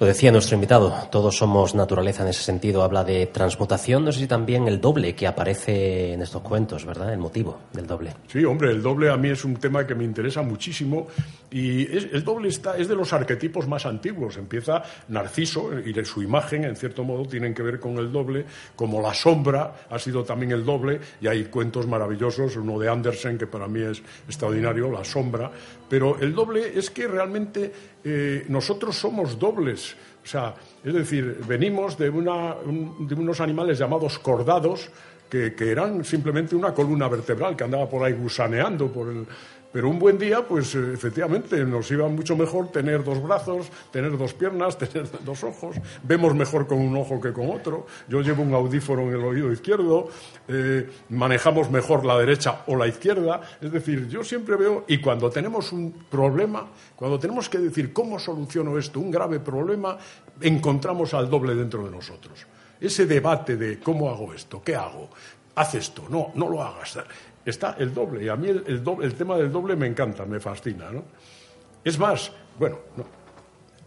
Lo decía nuestro invitado, todos somos naturaleza en ese sentido. Habla de transmutación, no sé si también el doble que aparece en estos cuentos, ¿verdad? El motivo del doble. Sí, hombre, el doble a mí es un tema que me interesa muchísimo y el doble está, es de los arquetipos más antiguos. Empieza Narciso y de su imagen, en cierto modo, tienen que ver con el doble, como la sombra ha sido también el doble y hay cuentos maravillosos, uno de Andersen que para mí es extraordinario, La sombra, pero el doble es que realmente eh, nosotros somos dobles. O sea, es decir, venimos de, de unos animales llamados cordados, que, que, eran simplemente una columna vertebral que andaba por ahí gusaneando por el, pero un buen día, pues eh, efectivamente, nos iba mucho mejor tener dos brazos, tener dos piernas, tener dos ojos. Vemos mejor con un ojo que con otro. Yo llevo un audífono en el oído izquierdo. Eh, manejamos mejor la derecha o la izquierda. Es decir, yo siempre veo, y cuando tenemos un problema, cuando tenemos que decir cómo soluciono esto, un grave problema, encontramos al doble dentro de nosotros. Ese debate de cómo hago esto, qué hago, haz esto, no, no lo hagas. Está el doble, y a mí el, el tema del doble me encanta, me fascina. ¿no? Es más, bueno, no,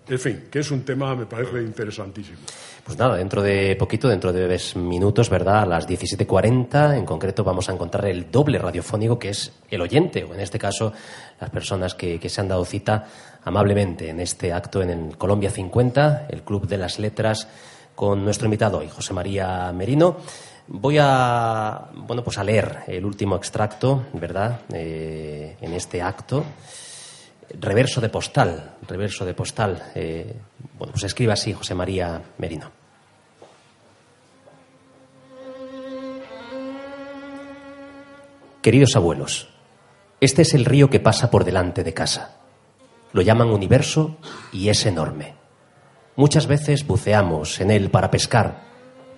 en fin, que es un tema, me parece interesantísimo. Pues nada, dentro de poquito, dentro de tres minutos, ¿verdad? A las 17.40, en concreto, vamos a encontrar el doble radiofónico, que es el oyente, o en este caso, las personas que, se han dado cita amablemente en este acto en el Colombia 50, el Club de las Letras, con nuestro invitado hoy, José María Merino. Voy a, bueno, pues a leer el último extracto, ¿verdad?, eh, en este acto reverso de postal, reverso de postal. Eh, bueno, pues escribe así José María Merino. Queridos abuelos, este es el río que pasa por delante de casa. Lo llaman universo y es enorme. Muchas veces buceamos en él para pescar,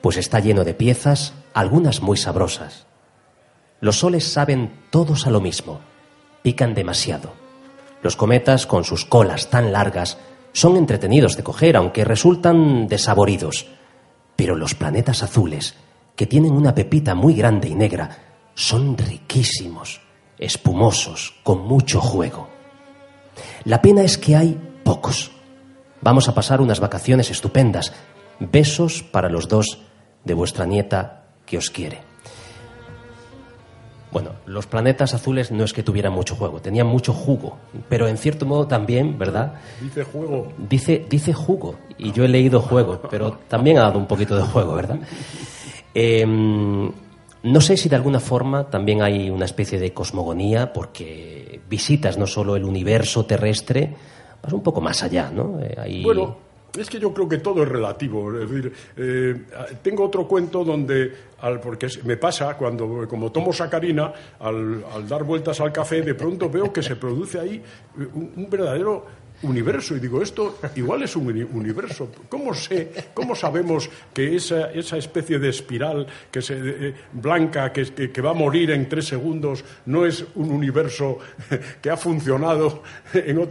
pues está lleno de piezas, algunas muy sabrosas. Los soles saben todos a lo mismo, pican demasiado los cometas, con sus colas tan largas, son entretenidos de coger, aunque resultan desaboridos. Pero los planetas azules, que tienen una pepita muy grande y negra, son riquísimos, espumosos, con mucho juego. La pena es que hay pocos. Vamos a pasar unas vacaciones estupendas. Besos para los dos de vuestra nieta que os quiere. Bueno, los planetas azules no es que tuvieran mucho juego, tenían mucho jugo, pero en cierto modo también, ¿verdad? Dice juego. Dice, dice jugo, y yo he leído juego, pero también ha dado un poquito de juego, ¿verdad? Em, no sé si de alguna forma también hay una especie de cosmogonía, porque visitas no solo el universo terrestre, vas un poco más allá, ¿no? Eh, bueno es que yo creo que todo es relativo. Es decir, eh, tengo otro cuento donde, al, porque me pasa cuando, como tomo sacarina, al, al, dar vueltas al café, de pronto veo que se produce ahí un verdadero universo. Y digo, esto igual es un universo. ¿Cómo, sé, cómo sabemos que esa, esa especie de espiral que se, eh, blanca que, que, va a morir en tres segundos no es un universo que ha funcionado? En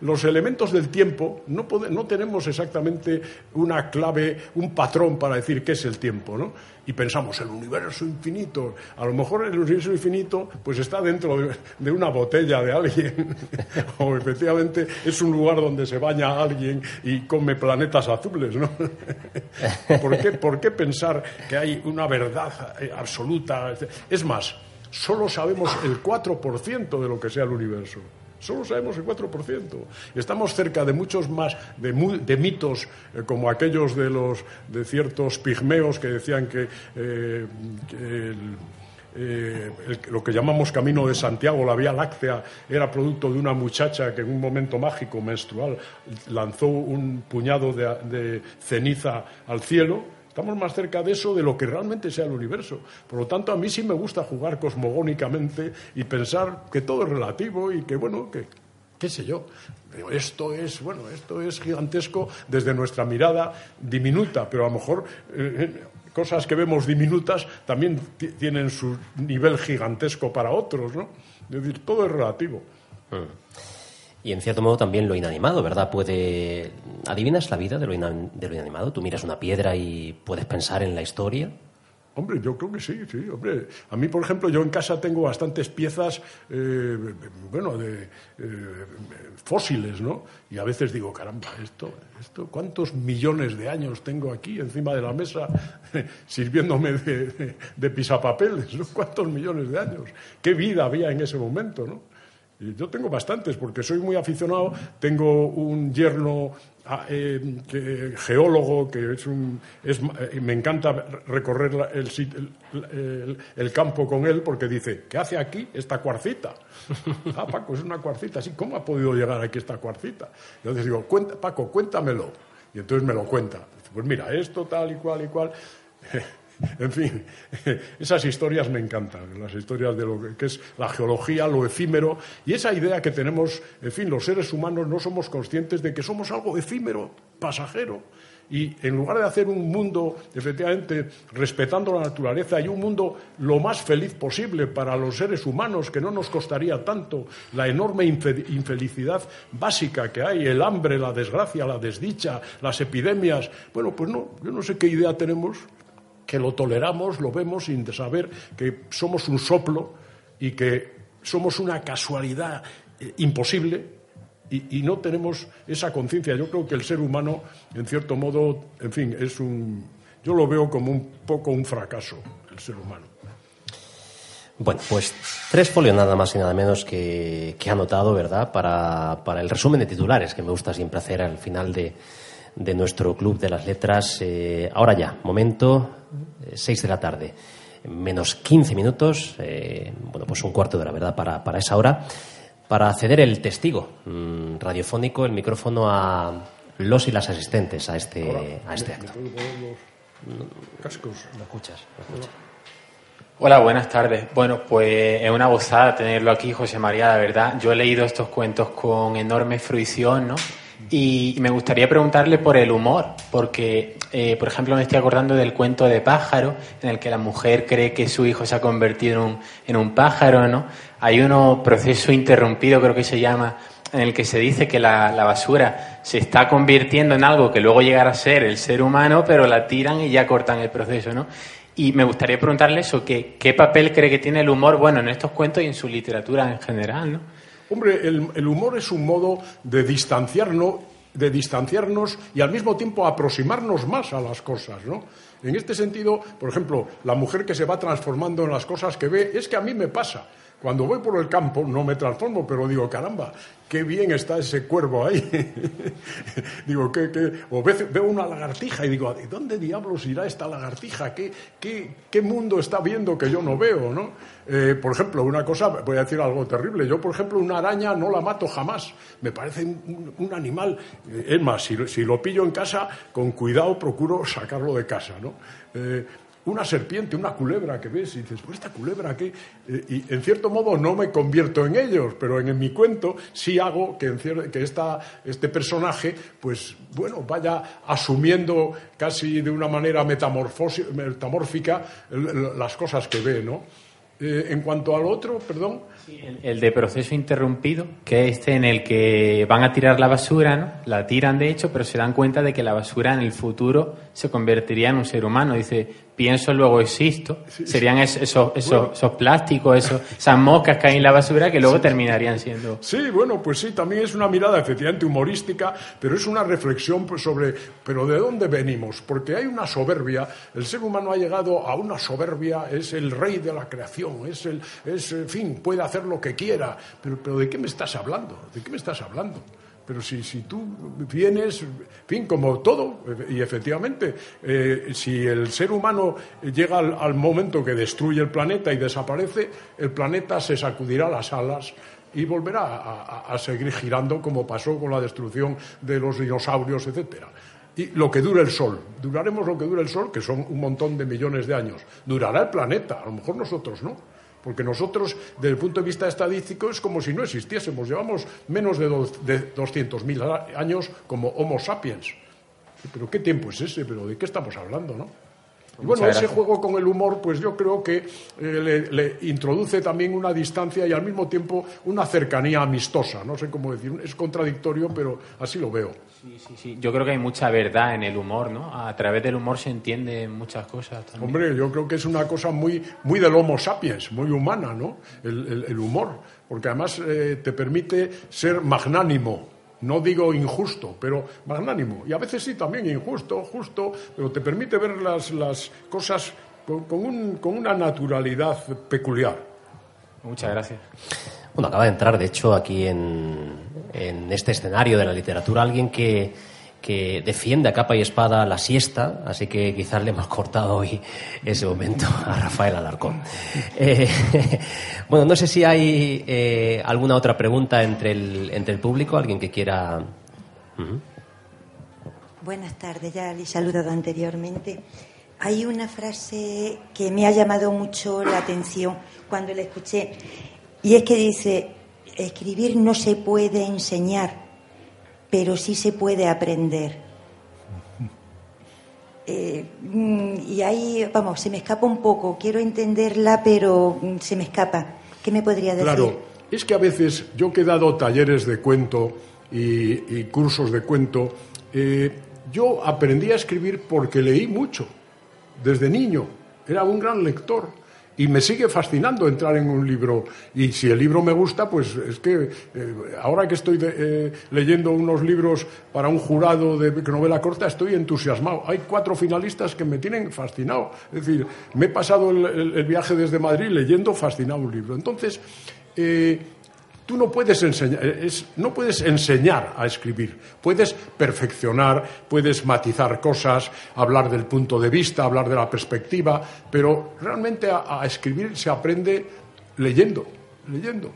los elementos del tiempo no, no tenemos exactamente una clave, un patrón para decir qué es el tiempo. ¿no? Y pensamos el universo infinito. A lo mejor el universo infinito pues está dentro de, una botella de alguien o efectivamente es un lugar donde se baña alguien y come planetas azules, ¿no? ¿Por qué, ¿Por qué pensar que hay una verdad eh, absoluta? Es más, solo sabemos el 4% de lo que sea el universo. Solo sabemos el 4%. Estamos cerca de muchos más, de, mitos eh, como aquellos de, los, de ciertos pigmeos que decían que, eh, eh, lo que llamamos Camino de Santiago, la Vía Láctea, era producto de una muchacha que en un momento mágico menstrual lanzó un puñado de ceniza al cielo Estamos más cerca de eso de lo que realmente sea el universo. Por lo tanto, a mí sí me gusta jugar cosmogónicamente y pensar que todo es relativo y que, bueno, que, qué sé yo. Esto es, bueno, esto es gigantesco desde nuestra mirada diminuta, pero a lo mejor eh, eh, cosas que vemos diminutas también tienen su nivel gigantesco para otros, ¿no? Es decir, todo es relativo. Mm. Y en cierto modo también lo inanimado, ¿verdad? Puede. ¿Adivinas la vida de lo, inanimado? Tú miras una piedra y puedes pensar en la historia. Hombre, yo creo que sí, sí, hombre. A mí, por ejemplo, yo en casa tengo bastantes piezas, eh, bueno, de eh, fósiles, ¿no? Y a veces digo, caramba, esto, esto, ¿cuántos millones de años tengo aquí encima de la mesa sirviéndome de, de pisapapeles. ¿Cuántos millones de años? ¿Qué vida había en ese momento, no? Yo tengo bastantes, porque soy muy aficionado. Tengo un yerno ah, eh, geólogo que es un. Es, eh, me encanta recorrer el, el, campo con él porque dice: ¿Qué hace aquí esta cuarcita? ah, Paco, es una cuarcita. Sí, ¿cómo ha podido llegar aquí esta cuarcita? Entonces digo: Paco, cuéntamelo. Y entonces me lo cuenta. Pues mira, esto tal y cual y cual. En fin, esas historias me encantan, las historias de lo que es la geología, lo efímero, y esa idea que tenemos, en fin, los seres humanos no somos conscientes de que somos algo efímero, pasajero, y en lugar de hacer un mundo, efectivamente, respetando la naturaleza y un mundo lo más feliz posible para los seres humanos, que no nos costaría tanto la enorme infelicidad básica que hay, el hambre, la desgracia, la desdicha, las epidemias, bueno, pues no, yo no sé qué idea tenemos que lo toleramos, lo vemos sin saber que somos un soplo y que somos una casualidad eh, imposible y, no tenemos esa conciencia. Yo creo que el ser humano, en cierto modo, en fin, es un. Yo lo veo como un poco un fracaso, el ser humano. Bueno, pues tres folios nada más y nada menos que, que anotado, ¿verdad? Para, para, el resumen de titulares que me gusta siempre hacer al final de, de nuestro Club de las Letras. Eh, ahora ya, momento, eh, seis de la tarde, menos quince minutos, eh, bueno, pues un cuarto de hora, ¿verdad? Para, para esa hora, para ceder el testigo mm, radiofónico, el micrófono a los y las asistentes a este, a este acto. Cascos. ¿Lo escuchas? ¿Lo escuchas? Hola, buenas tardes. Bueno, pues es una gozada tenerlo aquí, José María, de verdad. Yo he leído estos cuentos con enorme fruición, ¿no? Y me gustaría preguntarle por el humor, porque, eh, por ejemplo, me estoy acordando del cuento de pájaro, en el que la mujer cree que su hijo se ha convertido en un, en un pájaro, ¿no? Hay uno, proceso interrumpido, creo que se llama, en el que se dice que la, la, basura se está convirtiendo en algo que luego llegará a ser el ser humano, pero la tiran y ya cortan el proceso, ¿no? Y me gustaría preguntarle eso, que, ¿qué papel cree que tiene el humor, bueno, en estos cuentos y en su literatura en general, ¿no? Hombre, el, humor es un modo de distanciarnos, de distanciarnos y al mismo tiempo aproximarnos más a las cosas, ¿no? En este sentido, por ejemplo, la mujer que se va transformando en las cosas que ve, es que a mí me pasa. Cuando voy por el campo no me transformo, pero digo, caramba, qué bien está ese cuervo ahí. digo, ¿qué, qué? O veo una lagartija y digo, ¿de dónde diablos irá esta lagartija? ¿Qué, qué, qué mundo está viendo que yo no veo? ¿no? Eh, por ejemplo, una cosa, voy a decir algo terrible. Yo, por ejemplo, una araña no la mato jamás. Me parece un, animal. Eh, es más, si, si, lo pillo en casa, con cuidado procuro sacarlo de casa. ¿no? Eh, una serpiente, una culebra que ves y dices, pues esta culebra qué. Eh, y en cierto modo no me convierto en ellos, pero en, mi cuento sí hago que, que este personaje, pues bueno, vaya asumiendo casi de una manera metamórfica las cosas que ve, ¿no? Eh, en cuanto al otro, perdón. el, de proceso interrumpido, que es este en el que van a tirar la basura, ¿no? La tiran de hecho, pero se dan cuenta de que la basura en el futuro se convertiría en un ser humano. Dice, pienso, luego existo. Serían esos, esos, plásticos, esos, esas moscas que hay en la basura que luego terminarían siendo. Sí, bueno, pues sí, también es una mirada efectivamente humorística, pero es una reflexión pues, sobre, pero ¿de dónde venimos? Porque hay una soberbia, el ser humano ha llegado a una soberbia, es el rey de la creación, es el, es, en fin, puede hacer lo que quiera, pero, pero ¿de qué me estás hablando? ¿De qué me estás hablando? Pero si, si tú vienes, en fin, como todo, y efectivamente, eh, si el ser humano llega al, momento que destruye el planeta y desaparece, el planeta se sacudirá las alas y volverá a, seguir girando como pasó con la destrucción de los dinosaurios, etcétera. Y lo que dure el Sol, duraremos lo que dure el Sol, que son un montón de millones de años. Durará el planeta, a lo mejor nosotros no. Porque nosotros, desde el punto de vista estadístico, es como si no existiésemos. Llevamos menos de, 200.000 años como Homo sapiens. ¿Pero qué tiempo es ese? ¿Pero de qué estamos hablando, no? Bueno, ese juego con el humor, pues yo creo que eh, le, introduce también una distancia y al mismo tiempo una cercanía amistosa. No sé cómo decir, es contradictorio, pero así lo veo. Sí, sí, sí. Yo creo que hay mucha verdad en el humor, ¿no? A través del humor se entienden muchas cosas. También. Hombre, yo creo que es una cosa muy, muy del Homo sapiens, muy humana, ¿no? El, humor, porque además eh, te permite ser magnánimo no digo injusto, pero magnánimo. Y a veces sí, también injusto, justo, pero te permite ver las, las cosas con, con, una naturalidad peculiar. Muchas gracias. Bueno, acaba de entrar, de hecho, aquí en, en este escenario de la literatura alguien que que defiende a capa y espada la siesta, así que quizás le hemos cortado hoy ese momento a Rafael Alarcón. Eh, bueno, no sé si hay eh, alguna otra pregunta entre el, entre el público, alguien que quiera. Buenas tardes, ya le he saludado anteriormente. Hay una frase que me ha llamado mucho la atención cuando la escuché, y es que dice, escribir no se puede enseñar, pero sí se puede aprender. Eh, mm, y ahí, vamos, se me escapa un poco, quiero entenderla, pero mm, se me escapa. ¿Qué me podría decir? Claro, es que a veces yo que he dado talleres de cuento y, cursos de cuento, eh, yo aprendí a escribir porque leí mucho. desde niño. Era un gran lector y me sigue fascinando entrar en un libro. Y si el libro me gusta, pues es que eh, ahora que estoy eh, leyendo unos libros para un jurado de novela corta, estoy entusiasmado. Hay cuatro finalistas que me tienen fascinado. Es decir, me he pasado el, viaje desde Madrid leyendo fascinado un libro. Entonces, eh, Tú no puedes, enseñar, no puedes enseñar a escribir, puedes perfeccionar, puedes matizar cosas, hablar del punto de vista, hablar de la perspectiva, pero realmente a, escribir se aprende leyendo, leyendo.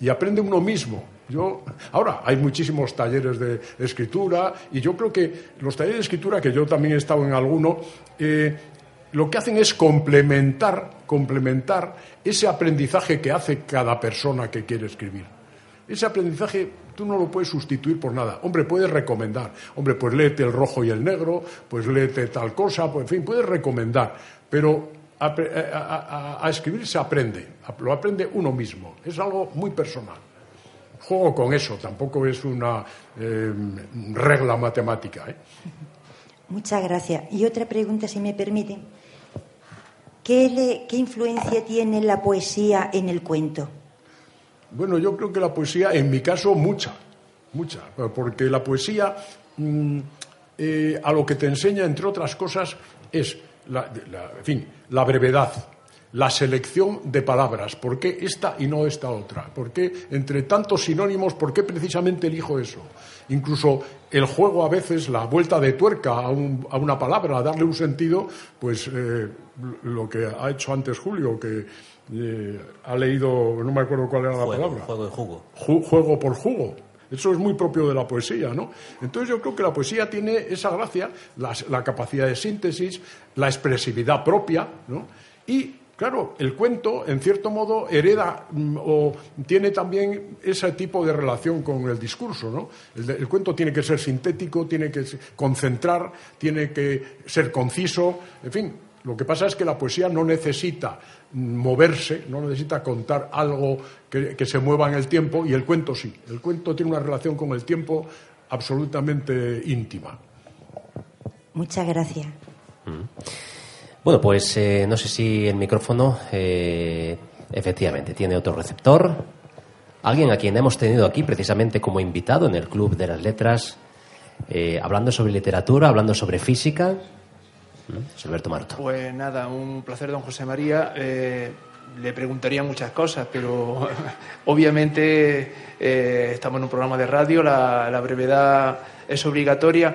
Y aprende uno mismo. Yo, ahora, hay muchísimos talleres de escritura y yo creo que los talleres de escritura, que yo también he estado en alguno, eh, lo que hacen es complementar, complementar ese aprendizaje que hace cada persona que quiere escribir. Ese aprendizaje tú no lo puedes sustituir por nada. Hombre, puedes recomendar. Hombre, pues léete el rojo y el negro, pues léete tal cosa, pues en fin, puedes recomendar. Pero a, escribir se aprende, lo aprende uno mismo. Es algo muy personal. Juego con eso, tampoco es una eh, regla matemática. ¿eh? Muchas gracias. Y otra pregunta, si me permiten. ¿Qué, influencia tiene la poesía en el cuento? Bueno, yo creo que la poesía, en mi caso, mucha, mucha, porque la poesía mm, eh, a lo que te enseña, entre otras cosas, es en fin, la brevedad, la selección de palabras. ¿Por qué esta y no esta otra? ¿Por qué entre tantos sinónimos, por qué precisamente elijo eso? Incluso el juego a veces, la vuelta de tuerca a, una palabra, a darle un sentido, pues eh, lo que ha hecho antes Julio, que eh, ha leído, no me acuerdo cuál era la palabra. Juego de jugo. juego por jugo. Eso es muy propio de la poesía, ¿no? Entonces yo creo que la poesía tiene esa gracia, la, la capacidad de síntesis, la expresividad propia, ¿no? Y Claro, el cuento, en cierto modo, hereda mm, o tiene también ese tipo de relación con el discurso, ¿no? El, cuento tiene que ser sintético, tiene que concentrar, tiene que ser conciso, en fin. Lo que pasa es que la poesía no necesita mm, moverse, no necesita contar algo que, se mueva en el tiempo, y el cuento sí. El cuento tiene una relación con el tiempo absolutamente íntima. Muchas gracias. Mm. Bueno, pues eh, no sé si el micrófono eh, efectivamente tiene otro receptor. Alguien a quien hemos tenido aquí precisamente como invitado en el Club de las Letras, eh, hablando sobre literatura, hablando sobre física. Alberto Marto. Pues nada, un placer, don José María. le preguntaría muchas cosas, pero obviamente estamos en un programa de radio, la, brevedad es obligatoria.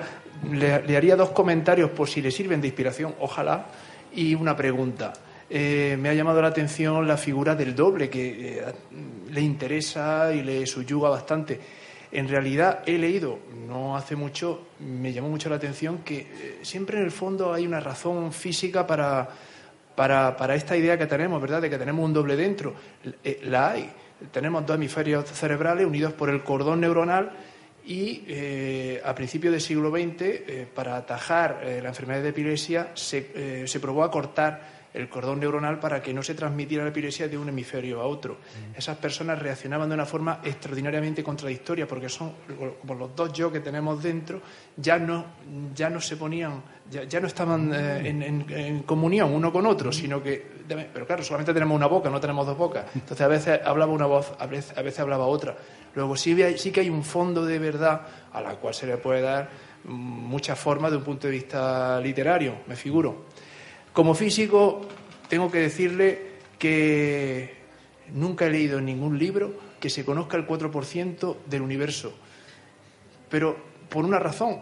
le, haría dos comentarios por si le sirven de inspiración, ojalá. Y una pregunta. Eh, me ha llamado la atención la figura del doble, que eh, le interesa y le subyuga bastante. En realidad he leído, no hace mucho, me llamó mucho la atención que eh, siempre en el fondo hay una razón física para, para, esta idea que tenemos, ¿verdad?, de que tenemos un doble dentro. la hay. Tenemos dos hemisferios cerebrales unidos por el cordón neuronal y eh, a principios del siglo XX, eh, para atajar eh, la enfermedad de epilepsia, se, se, probó a cortar el cordón neuronal para que no se transmitiera la epilepsia de un hemisferio a otro. Mm. Esas personas reaccionaban de una forma extraordinariamente contradictoria porque son como los dos yo que tenemos dentro ya no, ya no se ponían, ya, no estaban en, comunión uno con otro, sino que, pero claro, solamente tenemos una boca, no tenemos dos bocas. Entonces a veces hablaba una voz, a veces, a veces hablaba otra. Luego sí, que hay un fondo de verdad a la cual se le puede dar muchas formas de un punto de vista literario, me figuro. Como físico, tengo que decirle que nunca he leído ningún libro que se conozca el 4% del universo. Pero por una razón,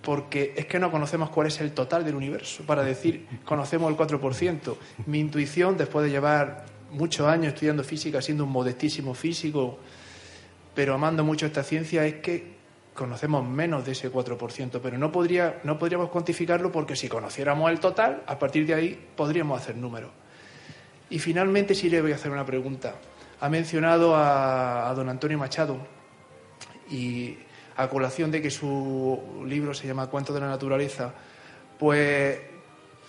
porque es que no conocemos cuál es el total del universo. Para decir, conocemos el 4%. Mi intuición, después de llevar muchos años estudiando física, siendo un modestísimo físico, pero amando mucho esta ciencia es que conocemos menos de ese 4%, pero no, podría, no podríamos cuantificarlo porque si conociéramos el total, a partir de ahí podríamos hacer números. Y finalmente sí le voy a hacer una pregunta. Ha mencionado a, a don Antonio Machado y a colación de que su libro se llama Cuentos de la Naturaleza, pues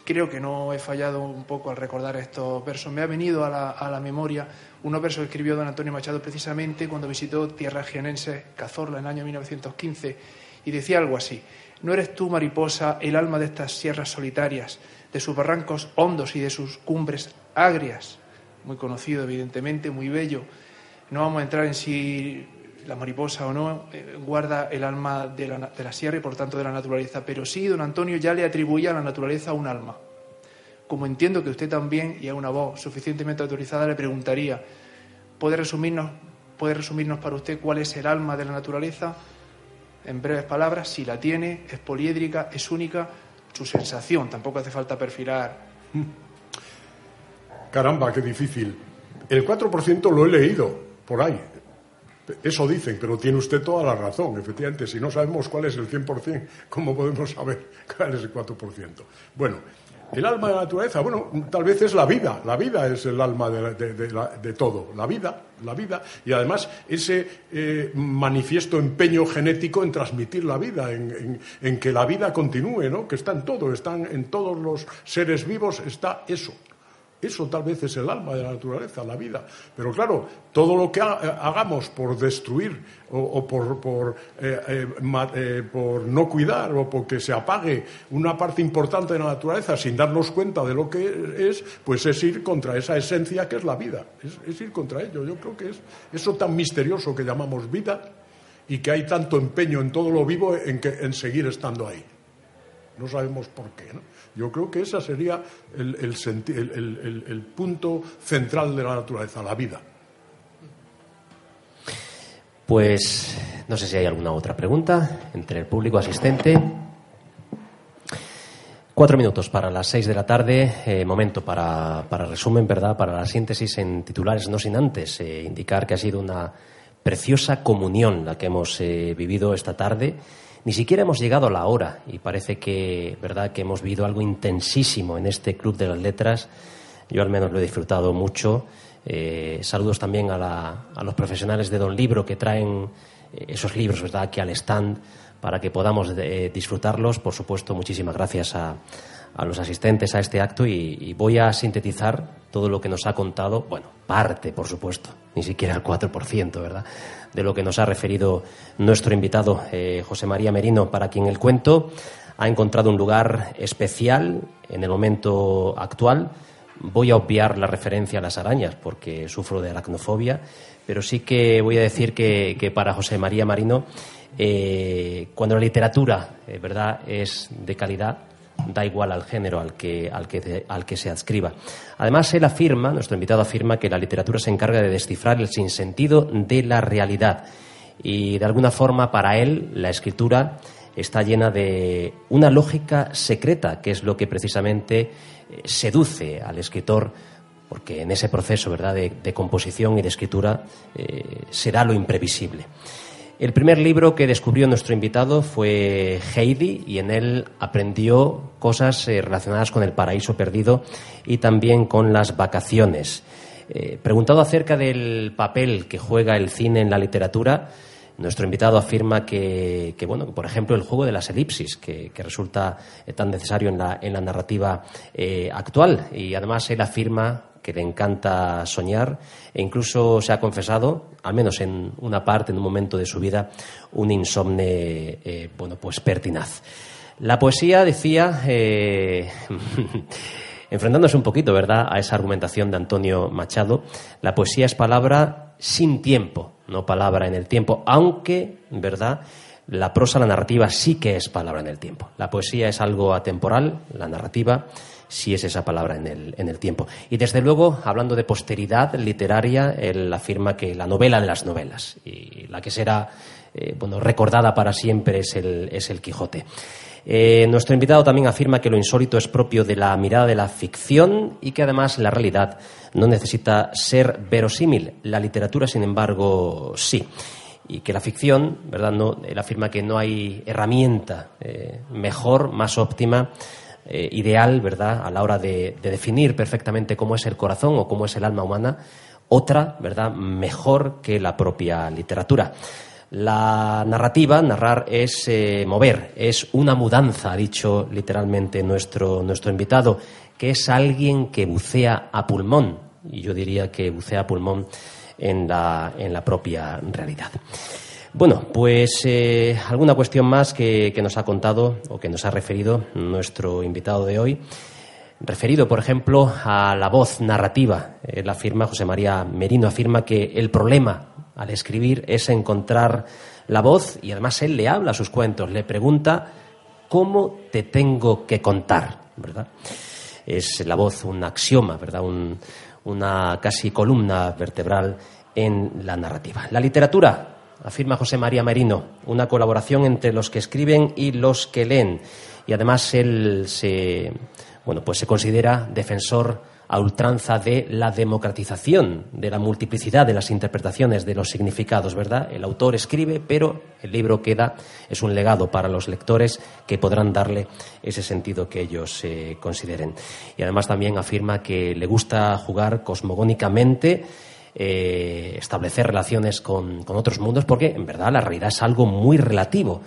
creo que no he fallado un poco al recordar estos versos. Me ha venido a la, memoria unos versos que escribió don Antonio Machado precisamente cuando visitó tierra jienense, Cazorla, en el año 1915, y decía algo así. No eres tú, mariposa, el alma de estas sierras solitarias. de sus barrancos hondos y de sus cumbres agrias, muy conocido evidentemente, muy bello. No vamos a entrar en si la mariposa o no eh, guarda el alma de la, de la sierra y por tanto de la naturaleza, pero sí don Antonio ya le atribuía a la naturaleza un alma. Como entiendo que usted también, y a una voz suficientemente autorizada, le preguntaría, ¿puede resumirnos, ¿puede resumirnos para usted cuál es el alma de la naturaleza? En breves palabras, si la tiene, es poliédrica, es única, su sensación, tampoco hace falta perfilar. Caramba, qué difícil. El 4% lo he leído por ahí. Eso dicen, pero tiene usted toda la razón. Efectivamente, si no sabemos cuál es el 100%, ¿cómo podemos saber cuál es el 4%? Bueno, el alma de la naturaleza, bueno, tal vez es la vida. La vida es el alma de, todo. La vida, la vida. Y además ese eh, manifiesto empeño genético en transmitir la vida, en, en, que la vida continúe, ¿no? Que está en todo, están en todos los seres vivos, está eso. Eso tal vez es el alma de la naturaleza, la vida. Pero claro, todo lo que hagamos por destruir o, por, eh, eh, eh, por, no cuidar o porque se apague una parte importante de la naturaleza sin darnos cuenta de lo que es, pues es ir contra esa esencia que es la vida. Es, ir contra ello. Yo creo que es eso tan misterioso que llamamos vida y que hay tanto empeño en todo lo vivo en, que, en seguir estando ahí. No sabemos por qué. ¿no? Yo creo que ese sería el, punto central de la naturaleza, la vida. Pues no sé si hay alguna otra pregunta entre el público asistente. Cuatro minutos para las seis de la tarde, eh, momento para, resumen, ¿verdad? Para la síntesis en titulares, no sin antes eh, indicar que ha sido una preciosa comunión la que hemos eh, vivido esta tarde ni siquiera hemos llegado a la hora y parece que, ¿verdad?, que hemos vivido algo intensísimo en este Club de las Letras. Yo al menos lo he disfrutado mucho. Eh, saludos también a, los profesionales de Don Libro que traen eh, esos libros, ¿verdad?, aquí al stand para que podamos eh, disfrutarlos. Por supuesto, muchísimas gracias a, los asistentes a este acto y, voy a sintetizar todo lo que nos ha contado, bueno, parte, por supuesto, ni siquiera el 4%, ¿verdad?, de lo que nos ha referido nuestro invitado eh, José María Merino, para quien el cuento ha encontrado un lugar especial en el momento actual. Voy a obviar la referencia a las arañas porque sufro de aracnofobia, pero sí que voy a decir que, para José María Marino, eh, cuando la literatura eh, verdad es de calidad, da igual al género al que, al, que, al que se adscriba. Además, él afirma, nuestro invitado afirma, que la literatura se encarga de descifrar el sinsentido de la realidad. Y de alguna forma, para él, la escritura está llena de una lógica secreta, que es lo que precisamente eh, seduce al escritor, porque en ese proceso ¿verdad? De, composición y de escritura eh, se da lo imprevisible. El primer libro que descubrió nuestro invitado fue Heidi y en él aprendió cosas eh, relacionadas con el paraíso perdido y también con las vacaciones. Eh, preguntado acerca del papel que juega el cine en la literatura, nuestro invitado afirma que, bueno, por ejemplo, el juego de las elipsis, que, resulta eh, tan necesario en la, en la narrativa actual. Y además él afirma que le encanta soñar e incluso se ha confesado, al menos en una parte, en un momento de su vida, un insomne, eh, bueno, pues pertinaz. La poesía, decía, eh, enfrentándose un poquito, ¿verdad?, a esa argumentación de Antonio Machado, la poesía es palabra sin tiempo, no palabra en el tiempo, aunque, ¿verdad?, la prosa, la narrativa sí que es palabra en el tiempo. La poesía es algo atemporal, la narrativa si es esa palabra en el, en el tiempo. Y desde luego, hablando de posteridad literaria, él afirma que la novela de las novelas y la que será eh, bueno, recordada para siempre es el, es el Quijote. Eh, nuestro invitado también afirma que lo insólito es propio de la mirada de la ficción y que además la realidad no necesita ser verosímil. La literatura, sin embargo, sí y que la ficción, ¿verdad? No, él afirma que no hay herramienta eh, mejor, más óptima eh, ideal, ¿verdad?, a la hora de, definir perfectamente cómo es el corazón o cómo es el alma humana, otra, ¿verdad?, mejor que la propia literatura. La narrativa, narrar, es eh, mover, es una mudanza, ha dicho literalmente nuestro, nuestro invitado, que es alguien que bucea a pulmón, y yo diría que bucea a pulmón en la, en la propia realidad. Bueno, pues eh, alguna cuestión más que, nos ha contado o que nos ha referido nuestro invitado de hoy. referido, por ejemplo, a la voz narrativa. Él afirma, José María Merino afirma que el problema al escribir es encontrar la voz y además él le habla a sus cuentos, le pregunta cómo te tengo que contar, ¿verdad? Es la voz un axioma, ¿verdad? una casi columna vertebral en la narrativa. La literatura, afirma José María Merino, una colaboración entre los que escriben y los que leen. Y además él se, bueno, pues se considera defensor a ultranza de la democratización, de la multiplicidad de las interpretaciones de los significados, ¿verdad? El autor escribe, pero el libro queda, es un legado para los lectores que podrán darle ese sentido que ellos eh, consideren. Y además también afirma que le gusta jugar cosmogónicamente, eh, establecer relaciones con, otros mundos, porque en verdad la realidad es algo muy relativo.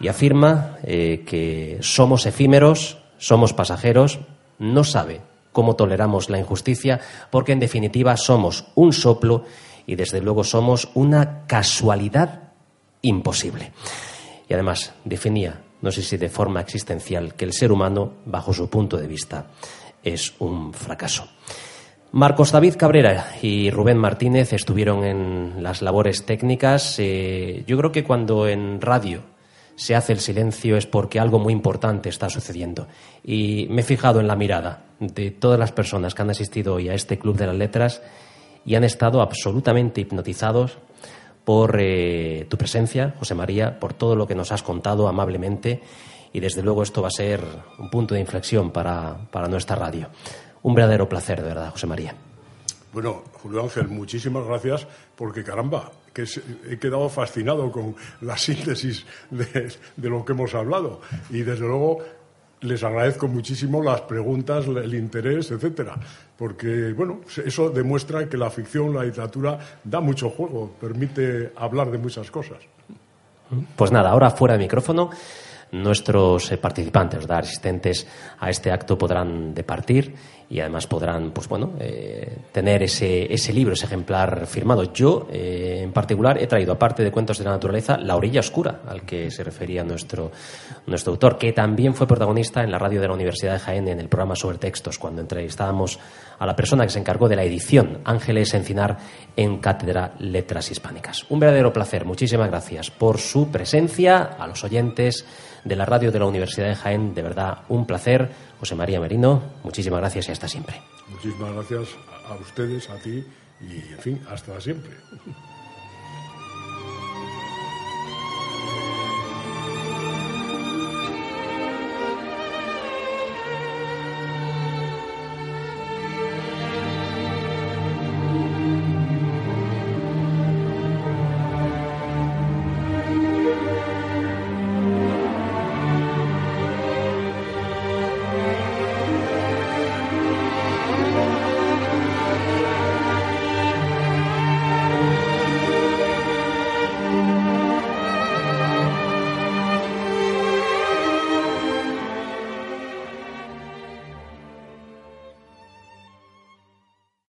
Y afirma eh, que somos efímeros, somos pasajeros, no sabe cómo toleramos la injusticia, porque en definitiva somos un soplo y desde luego somos una casualidad imposible. Y además definía, no sé si de forma existencial, que el ser humano, bajo su punto de vista, es un fracaso. Marcos David Cabrera y Rubén Martínez estuvieron en las labores técnicas. Eh, yo creo que cuando en radio se hace el silencio es porque algo muy importante está sucediendo. Y me he fijado en la mirada de todas las personas que han asistido hoy a este Club de las Letras y han estado absolutamente hipnotizados por eh, tu presencia, José María, por todo lo que nos has contado amablemente y desde luego esto va a ser un punto de inflexión para, para nuestra radio. Un verdadero placer, de verdad, José María. Bueno, Julio Ángel, muchísimas gracias porque caramba, que he quedado fascinado con la síntesis de, lo que hemos hablado y desde luego les agradezco muchísimo las preguntas, el interés, etcétera, porque bueno, eso demuestra que la ficción, la literatura da mucho juego, permite hablar de muchas cosas. Pues nada, ahora fuera de micrófono nuestros eh, participantes, ¿verdad? asistentes a este acto podrán departir y además podrán, pues bueno, eh, tener ese, ese libro, ese ejemplar firmado. Yo, eh, en particular, he traído, aparte de Cuentos de la Naturaleza, La Orilla Oscura, al que se refería nuestro, nuestro autor, que también fue protagonista en la radio de la Universidad de Jaén en el programa sobre textos, cuando entrevistábamos a la persona que se encargó de la edición, Ángeles Encinar, en Cátedra Letras Hispánicas. Un verdadero placer. Muchísimas gracias por su presencia, a los oyentes de la radio de la Universidad de Jaén. De verdad, un placer. José María Merino, muchísimas gracias y hasta siempre. Muchísimas gracias a ustedes, a ti y, en fin, hasta siempre.